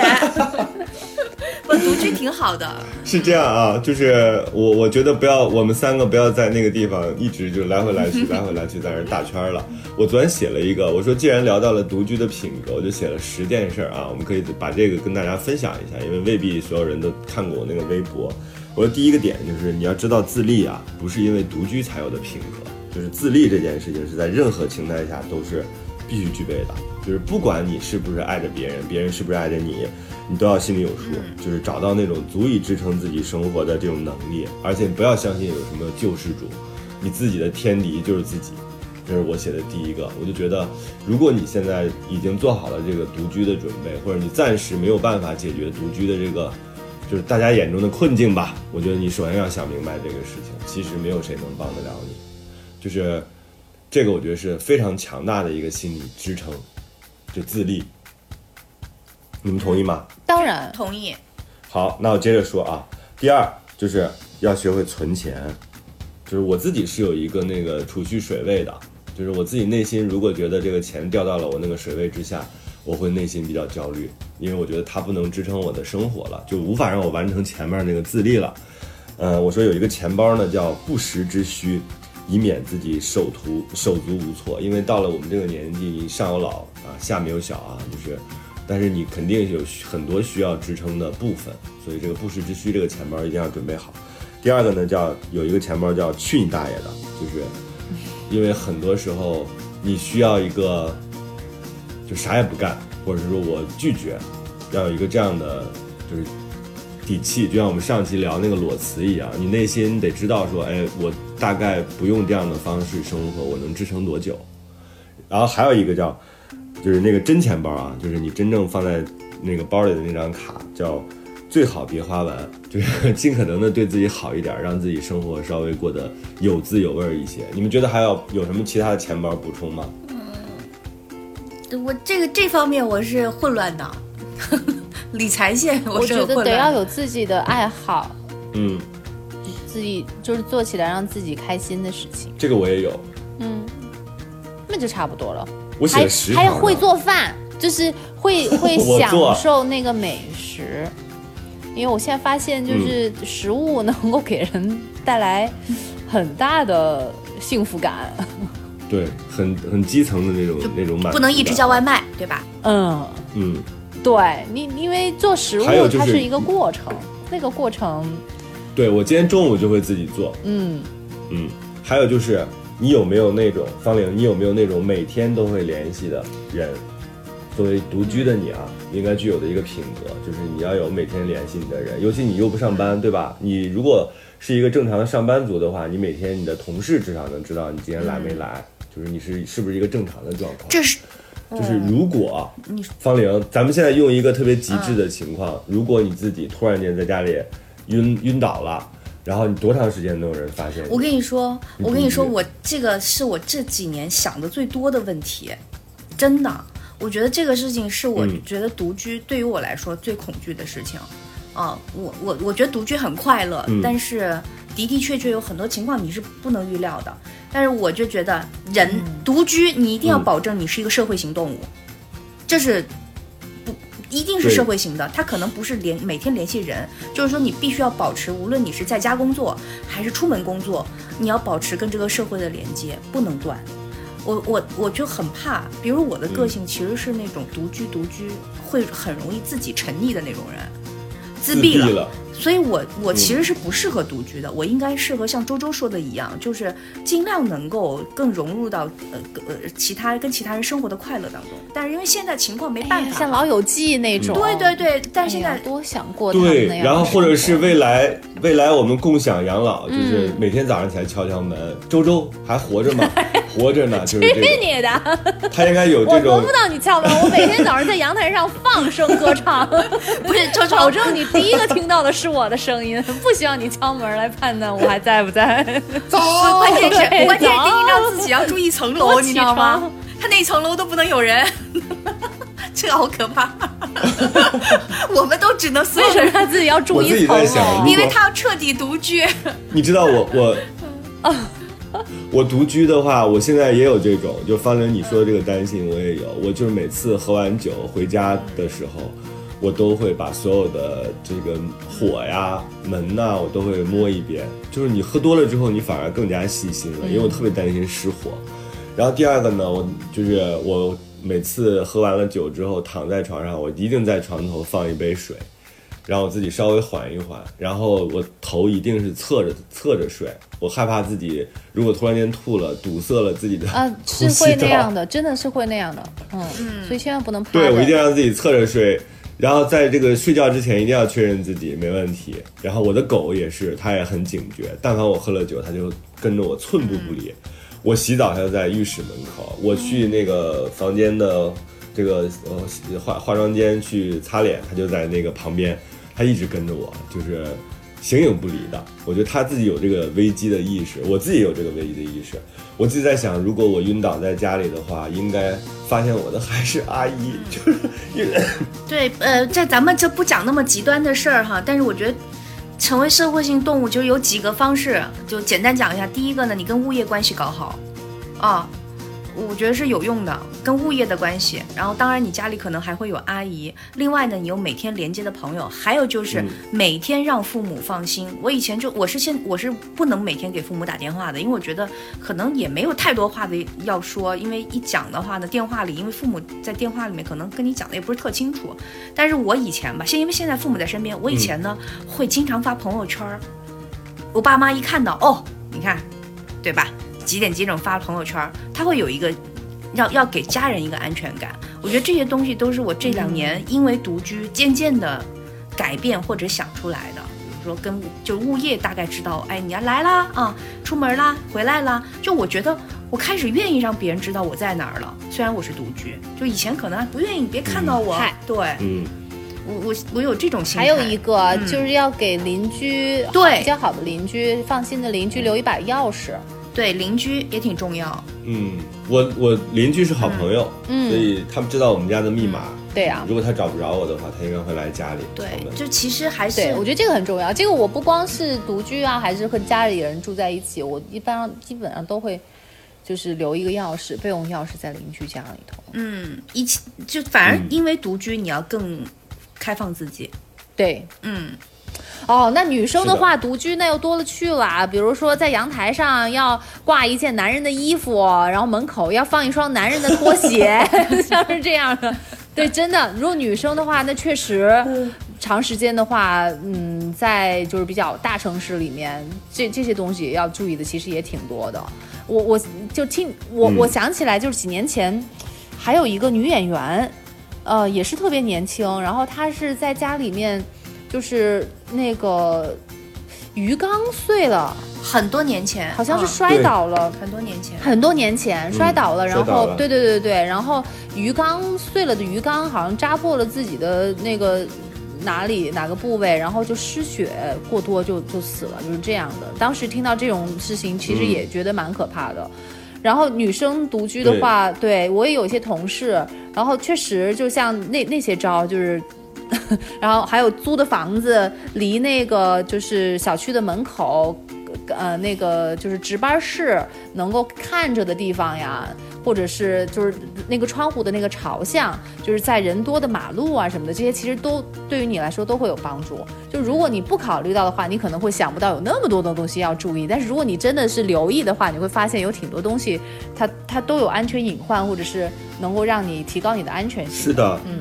E: 我独居挺好的，
A: 是这样啊，就是我我觉得不要，我们三个不要在那个地方一直就来回来去，来回来去在那打圈了。我昨天写了一个，我说既然聊到了独居的品格，我就写了十件事儿啊，我们可以把这个跟大家分享一下，因为未必所有人都看过我那个微博。我说第一个点就是你要知道自立啊，不是因为独居才有的品格，就是自立这件事情是在任何情态下都是必须具备的，就是不管你是不是爱着别人，别人是不是爱着你。你都要心里有数，就是找到那种足以支撑自己生活的这种能力，而且不要相信有什么救世主，你自己的天敌就是自己。这是我写的第一个，我就觉得，如果你现在已经做好了这个独居的准备，或者你暂时没有办法解决独居的这个，就是大家眼中的困境吧，我觉得你首先要想明白这个事情，其实没有谁能帮得了你，就是这个我觉得是非常强大的一个心理支撑，就自立。你们同意吗？
C: 当然
E: 同意。
A: 好，那我接着说啊。第二就是要学会存钱，就是我自己是有一个那个储蓄水位的，就是我自己内心如果觉得这个钱掉到了我那个水位之下，我会内心比较焦虑。因为我觉得它不能支撑我的生活了，就无法让我完成前面那个自立了。呃，我说有一个钱包呢，叫不时之需，以免自己手足手足无措。因为到了我们这个年纪，你上有老啊，下没有小啊，就是，但是你肯定有很多需要支撑的部分，所以这个不时之需这个钱包一定要准备好。第二个呢，叫有一个钱包叫去你大爷的，就是因为很多时候你需要一个就啥也不干，或者是说我拒绝，要有一个这样的就是底气，就像我们上期聊那个裸辞一样，你内心得知道说，哎，我大概不用这样的方式生活，我能支撑多久？然后还有一个叫，就是那个真钱包啊，就是你真正放在那个包里的那张卡，叫最好别花完，就是 尽可能的对自己好一点，让自己生活稍微过得有滋有味儿一些。你们觉得还要有什么其他的钱包补充吗？
E: 我这个这方面我是混乱的，理财线我
C: 觉得得要。有自己的爱好，
A: 嗯，
C: 自己就是做起来让自己开心的事情，
A: 这个我也有，嗯
C: 那就差不多了。
A: 我写
C: 还
A: 了十条呢
C: 还会做饭，就是会 会享受那个美食。因为我现在发现，就是食物能够给人带来很大的幸福感。
A: 对，很很基层的那种那种满足，
E: 不能一直叫外卖，对吧？
C: 嗯，
A: 嗯，
C: 对你，因为做食物
A: 就是
C: 它是一个过程，那个过程，
A: 对我今天中午就会自己做，
C: 嗯，
A: 嗯，还有就是你有没有那种方玲，你有没有那种每天都会联系的人？作为独居的你啊，应该具有的一个品格，就是你要有每天联系你的人，尤其你又不上班，对吧？你如果是一个正常的上班族的话，你每天你的同事至少能知道你今天来没来，就是你是是不是一个正常的状况。
E: 这是
A: 就是如果
E: 你
A: 方玲，咱们现在用一个特别极致的情况，如果你自己突然间在家里晕晕倒了，然后你多长时间能有人发现你？
E: 我跟你说，我跟你说，我这个是我这几年想的最多的问题，真的。我觉得这个事情是我
A: 嗯
E: 觉得独居对于我来说最恐惧的事情。啊、我我我觉得独居很快乐，
A: 嗯
E: 但是的的确确有很多情况你是不能预料的。但是我就觉得人独居，你一定要
A: 嗯
E: 保证你是一个社会型动物，这是不一定是社会型的，它可能不是联每天联系人，就是说你必须要保持，无论你是在家工作还是出门工作，你要保持跟这个社会的连接，不能断。我我我就很怕，比如我的个性其实是那种独居独居会很容易自己沉溺的那种人，自
A: 自
E: 闭了。
A: 了，
E: 所以我我其
A: 嗯。
E: 实是不适合独居的，我应该适合像周周说的一样，就是尽量能够更融入到呃呃其他跟其他人生活的快乐当中。但是因为现在情况没办法，
C: 哎像老友记那种，
E: 对对对，但是现在
C: 哎多想过
A: 对然后或者是未来未来我们共享养老，就是
C: 嗯。
A: 每天早上起来敲敲门，周周还活着吗？活着呢，就是这
C: 去，你的！
A: 他应该有
C: 我
A: 这种
C: 轮不到你敲门，我每天早上在阳台上放声歌唱，
E: 不是周周
C: 保证你第一个听到的是我的声音，不需要你敲门来判断我还在不在。
E: 关键是关键是
C: 早
E: 丁一章自己要住一层楼，
C: 多
E: 你知道吗
C: 起床？
E: 他那一层楼都不能有人，这个好可怕。我们都只能所有人，
C: 为什么他自己要住
A: 我自己
C: 一层楼？
E: 因为他要彻底独居。
A: 你知道我我我独居的话，我现在也有这种，就方玲你说的这个担心，我也有。我就是每次喝完酒回家的时候，我都会把所有的这个火呀、门呐、我都会摸一遍。就是你喝多了之后，你反而更加细心了，因为我特别担心失火。然后第二个呢，我就是我每次喝完了酒之后，躺在床上，我一定在床头放一杯水。让我自己稍微缓一缓，然后我头一定是侧着侧着睡，我害怕自己如果突然间吐了，堵塞了自己的
C: 啊，
A: 呼
C: 是会那样的，真的是会那样的，嗯，所以千万不能趴着。
A: 对，我一定要让自己侧着睡，然后在这个睡觉之前一定要确认自己没问题。然后我的狗也是，它也很警觉，但凡我喝了酒，它就跟着我寸步不离。我洗澡，它就在浴室门口；我去那个房间的这个呃化化妆间去擦脸，它就在那个旁边，他一直跟着我，就是形影不离的。我觉得他自己有这个危机的意识，我自己有这个危机的意识。我自己在想，如果我晕倒在家里的话，应该发现我的还是阿姨，就是因为
E: 对，呃，在咱们这不讲那么极端的事儿哈，但是我觉得。成为社会性动物就有几个方式，就简单讲一下。第一个呢，你跟物业关系搞好，啊，我觉得是有用的，跟物业的关系。然后，当然你家里可能还会有阿姨。另外呢，你有每天连接的朋友，还有就是每天让父母放心。我以前就我是现我是不能每天给父母打电话的，因为我觉得可能也没有太多话的要说，因为一讲的话呢，电话里因为父母在电话里面可能跟你讲的也不是特清楚。但是我以前吧，现因为现在父母在身边，我以前呢会经常发朋友圈儿。我爸妈一看到哦，你看，对吧？几点几点发朋友圈，他会有一个，要要给家人一个安全感。我觉得这些东西都是我这两年因为独居渐渐的改变或者想出来的。比如说跟就物业大概知道，哎，你要来啦啊，出门啦，回来啦。就我觉得我开始愿意让别人知道我在哪儿了。虽然我是独居，就以前可能还不愿意别看到我。对，嗯，我我我有这种心态。
C: 还有一个就是要给邻居
E: 对
C: 比较好的邻居、放心的邻居留一把钥匙。
E: 对邻居也挺重要。
A: 嗯，我我邻居是好朋友，嗯，所以他们知道我们家的密码。
C: 对呀，
A: 如果他找不着我的话，他应该会来家里。
E: 对，就其实还是，
C: 我觉得这个很重要。这个我不光是独居啊，还是和家里人住在一起，我一般基本上都会，就是留一个钥匙，备用钥匙在邻居家里头。
E: 嗯，一起就反而因为独居，你要更开放自己。
C: 对，嗯。哦，那女生的话，独居那又多了去了。比如说，在阳台上要挂一件男人的衣服，然后门口要放一双男人的拖鞋，像是这样的。对，真的，如果女生的话，那确实长时间的话，嗯，在就是比较大城市里面，这这些东西要注意的其实也挺多的。我我就听我我想起来，就是几年前还有一个女演员，呃，也是特别年轻，然后她是在家里面。就是那个鱼缸碎了，
E: 很多年前，
C: 好像是摔倒了，
E: 很多年前，
C: 很多年前摔倒了，然后对对对对，然后鱼缸碎了的鱼缸好像扎破了自己的那个哪里哪个部位，然后就失血过多就就死了，就是这样的。当时听到这种事情，其实也觉得蛮可怕的。然后女生独居的话，对我也有一些同事，然后确实就像那那些招就是。然后还有租的房子离那个就是小区的门口，呃，那个就是值班室能够看着的地方呀，或者是就是那个窗户的那个朝向，就是在人多的马路啊什么的，这些其实都对于你来说都会有帮助。就如果你不考虑到的话，你可能会想不到有那么多的东西要注意。但是如果你真的是留意的话，你会发现有挺多东西，它它都有安全隐患，或者是能够让你提高你的安全性。
A: 是的，
C: 嗯。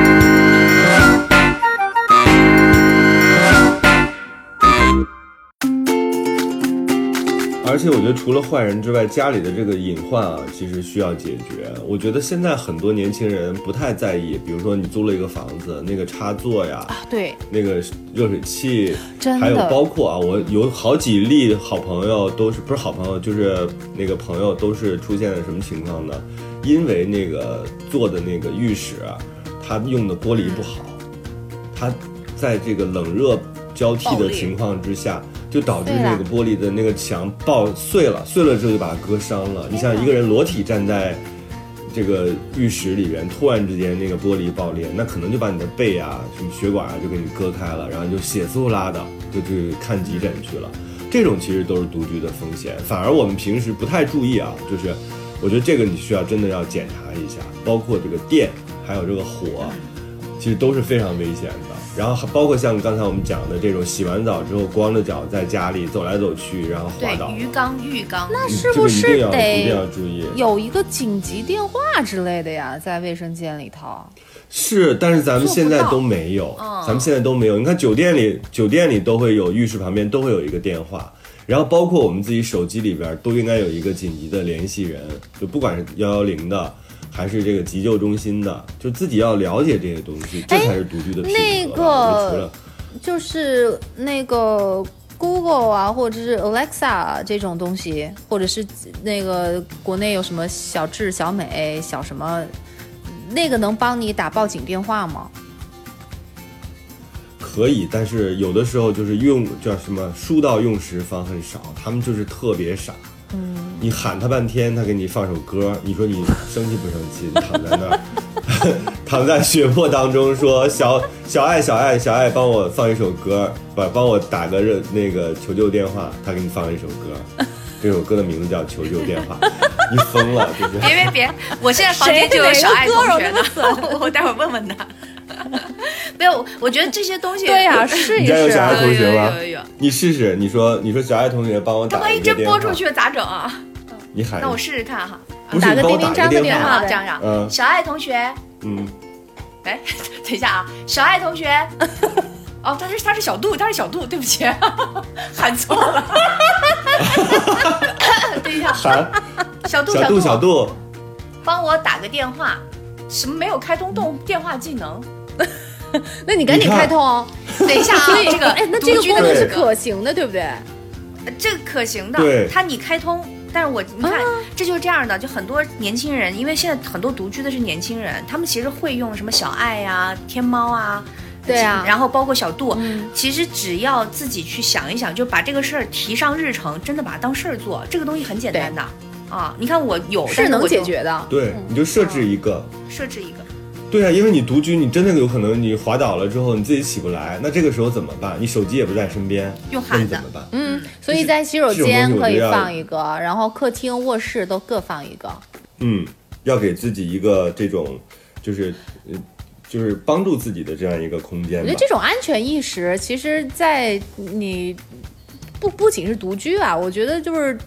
A: 而且我觉得除了坏人之外，家里的这个隐患啊，其实需要解决。我觉得现在很多年轻人不太在意，比如说你租了一个房子，那个插座呀，
C: 啊对，
A: 那个热水器，
C: 真，
A: 还有包括啊，我有好几例好朋友都是不是好朋友，就是那个朋友都是出现了什么情况呢？因为那个做的那个浴室，啊他用的玻璃不好，他在这个冷热交替的情况之下。就导致那个玻璃的那个墙爆碎了，碎了之后就把它割伤了。你像一个人裸体站在这个浴室里边，突然之间那个玻璃爆裂，那可能就把你的背啊、什么血管啊就给你割开了，然后就血丝呼啦的就去看急诊去了。这种其实都是独居的风险，反而我们平时不太注意啊。就是我觉得这个你需要真的要检查一下，包括这个电还有这个火，其实都是非常危险的。然后还包括像刚才我们讲的这种，洗完澡之后光着脚在家里走来走去，然后滑倒。
E: 鱼缸、浴缸，
C: 那是不是得
A: 一定要注意
C: 有一个紧急电话之类的呀？在卫生间里头。
A: 是，但是咱们现在都没有，咱们现在都没有。你看酒店里，酒店里都会有浴室旁边都会有一个电话，然后包括我们自己手机里边都应该有一个紧急的联系人，就不管是幺幺零的。还是这个急救中心的，就自己要了解这些东西，这才是独居的。
C: 那个就是那个 Google 啊，或者是 Alexa 这种东西，或者是那个国内有什么小智、小美、小什么，那个能帮你打报警电话吗？
A: 可以，但是有的时候就是用叫什么“书到用时方恨少”，他们就是特别傻。你喊他半天，他给你放首歌，你说你生气不生气？躺在那儿，躺在血泊当中，说小小爱小爱小爱，帮我放一首歌，不帮我打个热那个求救电话，他给你放一首歌，这首歌的名字叫《求救电话》，你疯了，就是
E: 别别别，我现在房间就有小爱同学呢，我待会儿问问他。没有，我觉得这些东西
C: 对呀，试一试。
A: 你家有小爱同学吗？
E: 有有有。
A: 你试试，你说你说小爱同学帮我打
E: 他万一真播出去了咋整啊？
A: 你喊，
E: 那我试试看哈。
C: 打个
A: 不是你帮我
C: 叮叮张的
A: 电话，
E: 这样这样。
A: 嗯
E: 小爱同学，
A: 嗯，
E: 哎，等一下啊，小爱同学。哦，他是他是小杜，他是小杜，对不起，喊错了。等一下，
A: 喊
E: 小度
A: 小度小度，
E: 帮我打个电话。什么没有开通动电话技能？
C: 那你赶紧开通哦。
E: 等一下啊，这个
C: 哎，那这个功能是可行的，对不对？
E: 呃这个可行的
A: 对，
E: 它你开通，但是我你看，这就是这样的，就很多年轻人，因为现在很多独居的是年轻人，他们其实会用什么小爱呀、天猫啊。
C: 对啊
E: 然后包括小度，
C: 嗯
E: 其实只要自己去想一想，就把这个事儿提上日程，真的把它当事儿做，这个东西很简单的啊。你看我有，但
C: 是能解决的。
A: 对，你就设置一个。
E: 设置一个，
A: 对啊，因为你独居，你真的有可能你滑倒了之后你自己起不来，那这个时候怎么办？你手机也不在身边，那
E: 用喊的
A: 怎么办？
C: 嗯，所以在洗手间可以放一个，然后客厅、卧室都各放一个。
A: 嗯，要给自己一个这种，就是，呃，就是帮助自己的这样一个空间
C: 我觉得。这种安全意识，其实，在你不不仅是独居啊，我觉得就是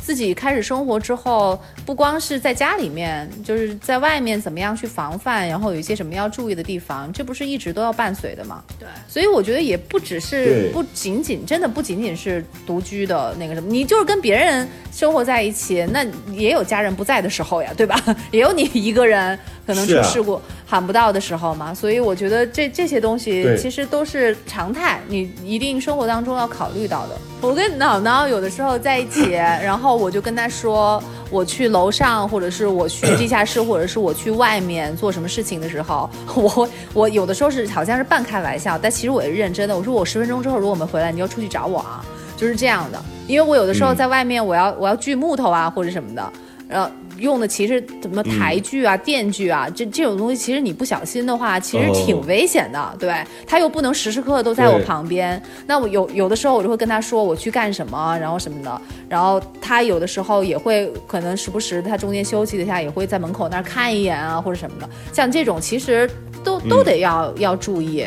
C: 自己开始生活之后，不光是在家里面，就是在外面怎么样去防范，然后有一些什么要注意的地方，这不是一直都要伴随的吗？
E: 对。
C: 所以我觉得也不只是不仅仅真的不仅仅是独居的那个什么，你就是跟别人生活在一起，那也有家人不在的时候呀，对吧？也有你一个人可能出事故喊不到的时候嘛。所以我觉得这这些东西其实都是常态，你一定生活当中要考虑到的。我跟脑脑有的时候在一起，然后我就跟他说，我去楼上，或者是我去地下室，或者是我去外面做什么事情的时候，我我有的时候是好像是半开玩笑，但其实我也是认真的。我说我十分钟之后如果我们回来，你要出去找我啊，就是这样的。因为我有的时候
A: 嗯
C: 在外面，我要我要锯木头啊或者什么的，然后用的其实什么台锯啊、电锯啊，这这种东西，其实你不小心的话，其实挺
A: 哦
C: 危险的。对，他又不能时时刻刻都在我旁边。那我有有的时候我就会跟他说我去干什么，然后什么的。然后他有的时候也会可能时不时他中间休息一下，也会在门口那儿看一眼啊或者什么的。像这种其实都都得要、要注意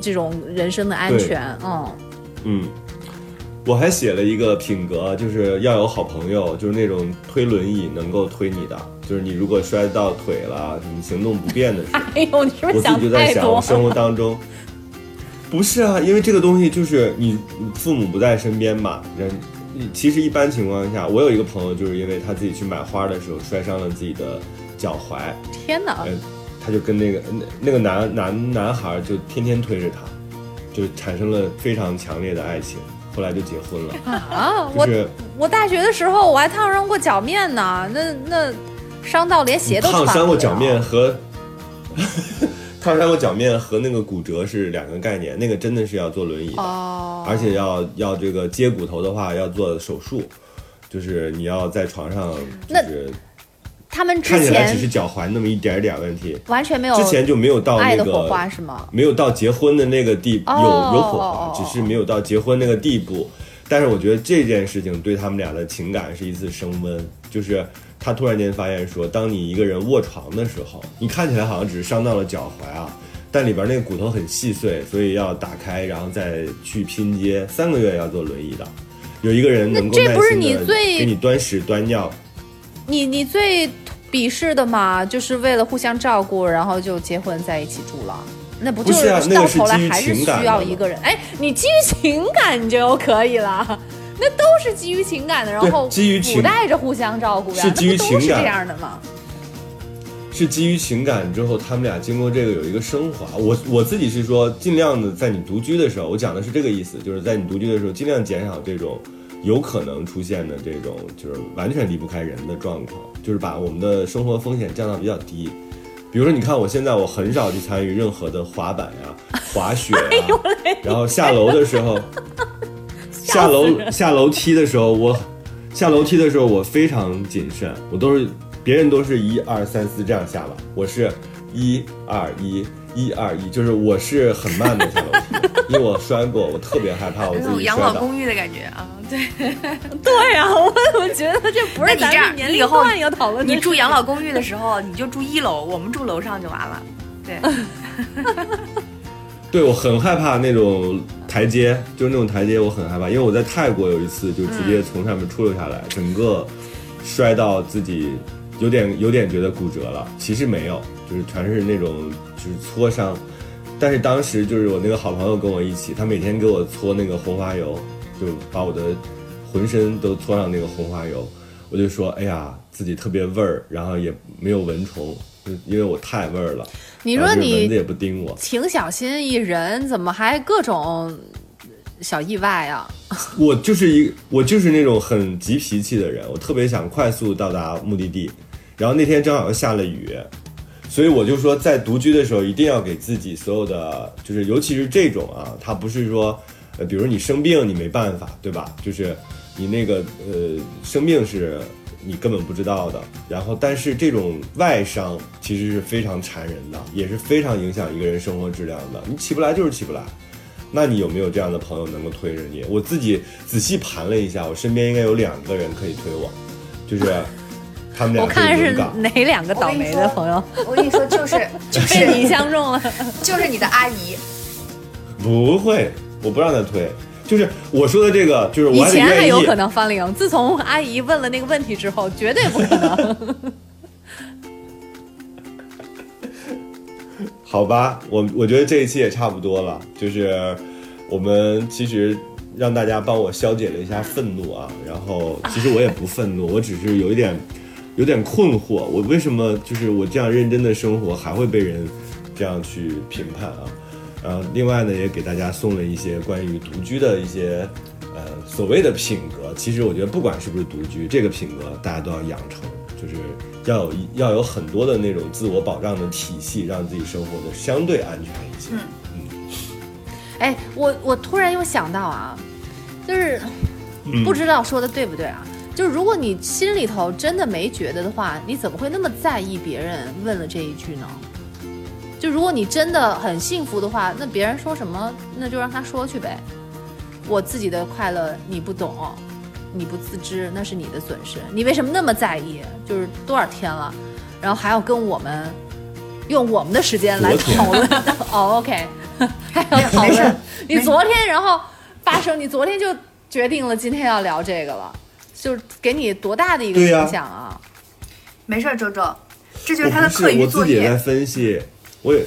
C: 这种人身的安
A: 对
C: 全。嗯，
A: 嗯，我还写了一个品格，就是要有好朋友，就是那种推轮椅能够推你的，就是你如果摔到腿了，你行动不便的时候，
C: 哎呦，你是不
A: 我自己就在想，
C: 太多
A: 我？生活当中，不是啊，因为这个东西就是你父母不在身边嘛，人其实一般情况下，我有一个朋友，就是因为他自己去买花的时候摔伤了自己的脚踝，
C: 天哪！
A: 呃，他就跟那个那那个男男男孩就天天推着他，就产生了非常强烈的爱情，后来就结婚了，
C: 啊，我
A: 就是
C: 我大学的时候我还烫伤过脚面呢，那那伤到连鞋都穿不
A: 烫伤过脚面和 烫伤过脚面和那个骨折是两个概念，那个真的是要坐轮椅的，
C: 哦，
A: 而且要要这个接骨头的话要做手术，就是你要在床上，就是
C: 他们之
A: 看起来只
C: 前
A: 是脚踝那么一点点问题，
C: 完全没有
A: 之前就没有到那
C: 爱的火
A: 个
C: 花是吗？
A: 没有到结婚的那个地，
C: 步
A: 有有火花，只是没有到结婚那个地步。但是我觉得这件事情对他们俩的情感是一次升温，就是他突然间发现说，当你一个人卧床的时候，你看起来好像只是伤到了脚踝啊，但里边那个骨头很细碎，所以要打开，然后再去拼接，三个月要坐轮椅的。有一个人能够耐
C: 那这不是
A: 心的
C: 你最
A: 给你端屎端尿，
C: 你你最鄙视的嘛，就是为了互相照顾，然后就结婚在一起住了。那不就
A: 是
C: 到头来还是需要一个人？哎，你基于情感你就可以了，那都是基于情感的，然后
A: 基于情
C: 附带着互相照顾呀，
A: 是基于情感
C: 这样的吗？
A: 是基于情感之后，他们俩经过这个有一个升华。我我自己是说，尽量的在你独居的时候，我讲的是这个意思，就是在你独居的时候，尽量减少这种有可能出现的这种就是完全离不开人的状况，就是把我们的生活风险降到比较低。比如说，你看我现在我很少去参与任何的滑板呀、滑雪呀，然后下楼的时候，下楼下楼梯的时候，我下楼梯的时候我非常谨慎，我都是别人都是一二三四这样下吧，我是一二一一二一，就是我是很慢的下楼梯，因为我摔过，我特别害怕我自己摔倒。
E: 养老公寓的感觉啊，对。
C: 对呀、我怎么觉得这不是咱们年龄
E: 以后
C: 段要讨论的
E: 你住养老公寓的时候，你就住一楼，我们住楼上就完了。对，
A: 对我很害怕那种台阶，就是那种台阶，我很害怕，因为我在泰国有一次就直接从上面出溜下来，整个摔到自己有点有点觉得骨折了，其实没有，就是全是那种就是搓伤。但是当时就是我那个好朋友跟我一起，他每天给我搓那个红花油，就把我的浑身都搓上那个红花油，我就说，哎呀，自己特别味儿，然后也没有蚊虫，就因为我太味儿了。
C: 你说
A: 然后就是蚊子也不叮我，
C: 挺小心一人，怎么还各种小意外啊？
A: 我就是一我就是那种很急脾气的人，我特别想快速到达目的地。然后那天正好又下了雨，所以我就说在独居的时候一定要给自己所有的，就是尤其是这种啊，它不是说，呃，比如你生病你没办法，对吧？就是你那个呃生病是你根本不知道的，然后但是这种外伤其实是非常缠人的，也是非常影响一个人生活质量的。你起不来就是起不来。那你有没有这样的朋友能够推着你？我自己仔细盘了一下，我身边应该有两个人可以推我，就是他们俩
C: 我看是哪两个倒霉的朋友
E: 我跟你说，就是 就是
C: 被你相中了？
E: 就是你的阿姨，
A: 不会，我不让他推。就是我说的这个，就是我
C: 以。前还有可能翻零，自从阿姨问了那个问题之后，绝对不可能。
A: 好吧，我我觉得这一期也差不多了，就是我们其实让大家帮我消解了一下愤怒啊，然后其实我也不愤怒，我只是有一点有点困惑，我为什么就是我这样认真的生活还会被人这样去评判啊？然后另外呢，也给大家送了一些关于独居的一些呃所谓的品格，其实我觉得不管是不是独居，这个品格大家都要养成，就是要有一要有很多的那种自我保障的体系，让自己生活的相对安全一些。
C: 嗯哎，我我突然又想到啊，就是
A: 嗯
C: 不知道说的对不对啊？就是如果你心里头真的没觉得的话，你怎么会那么在意别人问了这一句呢？就如果你真的很幸福的话，那别人说什么，那就让他说去呗。我自己的快乐你不懂，你不自知，那是你的损失。你为什么那么在意？就是多少天了，然后还要跟我们用我们的时间来讨论。哦，OK，还要讨论。你昨天然后发生，你昨天就决定了今天要聊这个了，就是给你多大的一个影响啊！
E: 没事儿，周周，这就是他的课余
A: 我
E: 作业
A: 自己也在。分析，我也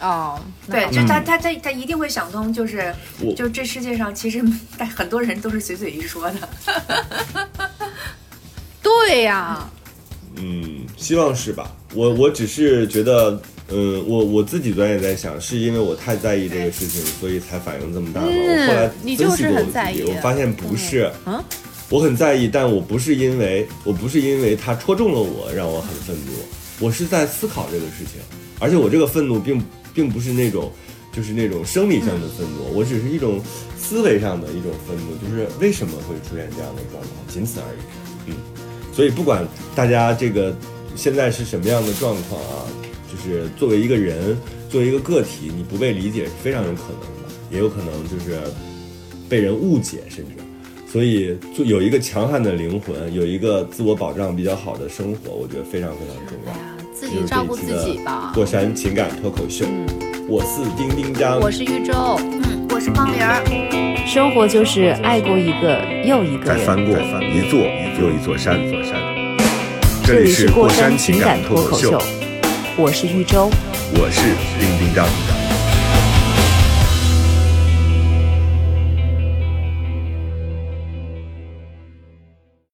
C: 哦，那
E: 对，就他他他他一定会想通，就是就这世界上其实 但很多人都是随嘴一说的。
C: 对呀、
A: 嗯，希望是吧？我我只是觉得，嗯，我我自己昨天也在想，是因为我太在意这个事情，所以才反应这么大吗？
C: 嗯
A: 我后来
C: 你就是
A: 分析过我发现不是。
C: 嗯
A: 我很在意，但我不是因为我不是因为他戳中了我让我很愤怒，我是在思考这个事情，而且我这个愤怒并并不是那种就是那种生理上的愤怒，我只是一种思维上的一种愤怒，就是为什么会出现这样的状况，仅此而已。嗯，所以不管大家这个现在是什么样的状况啊，就是作为一个人，作为一个个体，你不被理解是非常有可能的，也有可能就是被人误解，甚至。所以，就有一个强悍的灵魂，有一个自我保障比较好的生活，我觉得非常非常重要。
C: 哎，自
A: 就是
C: 己照顾自己吧。
A: 过山情感脱口秀，我是丁丁张，
C: 我是玉州，
E: 嗯，我是方玲儿。
F: 生活就是爱过一个又一个人。
B: 再翻过一座又一座山。这里是过山情感脱口秀，
F: 我是玉州。
B: 我是丁丁张。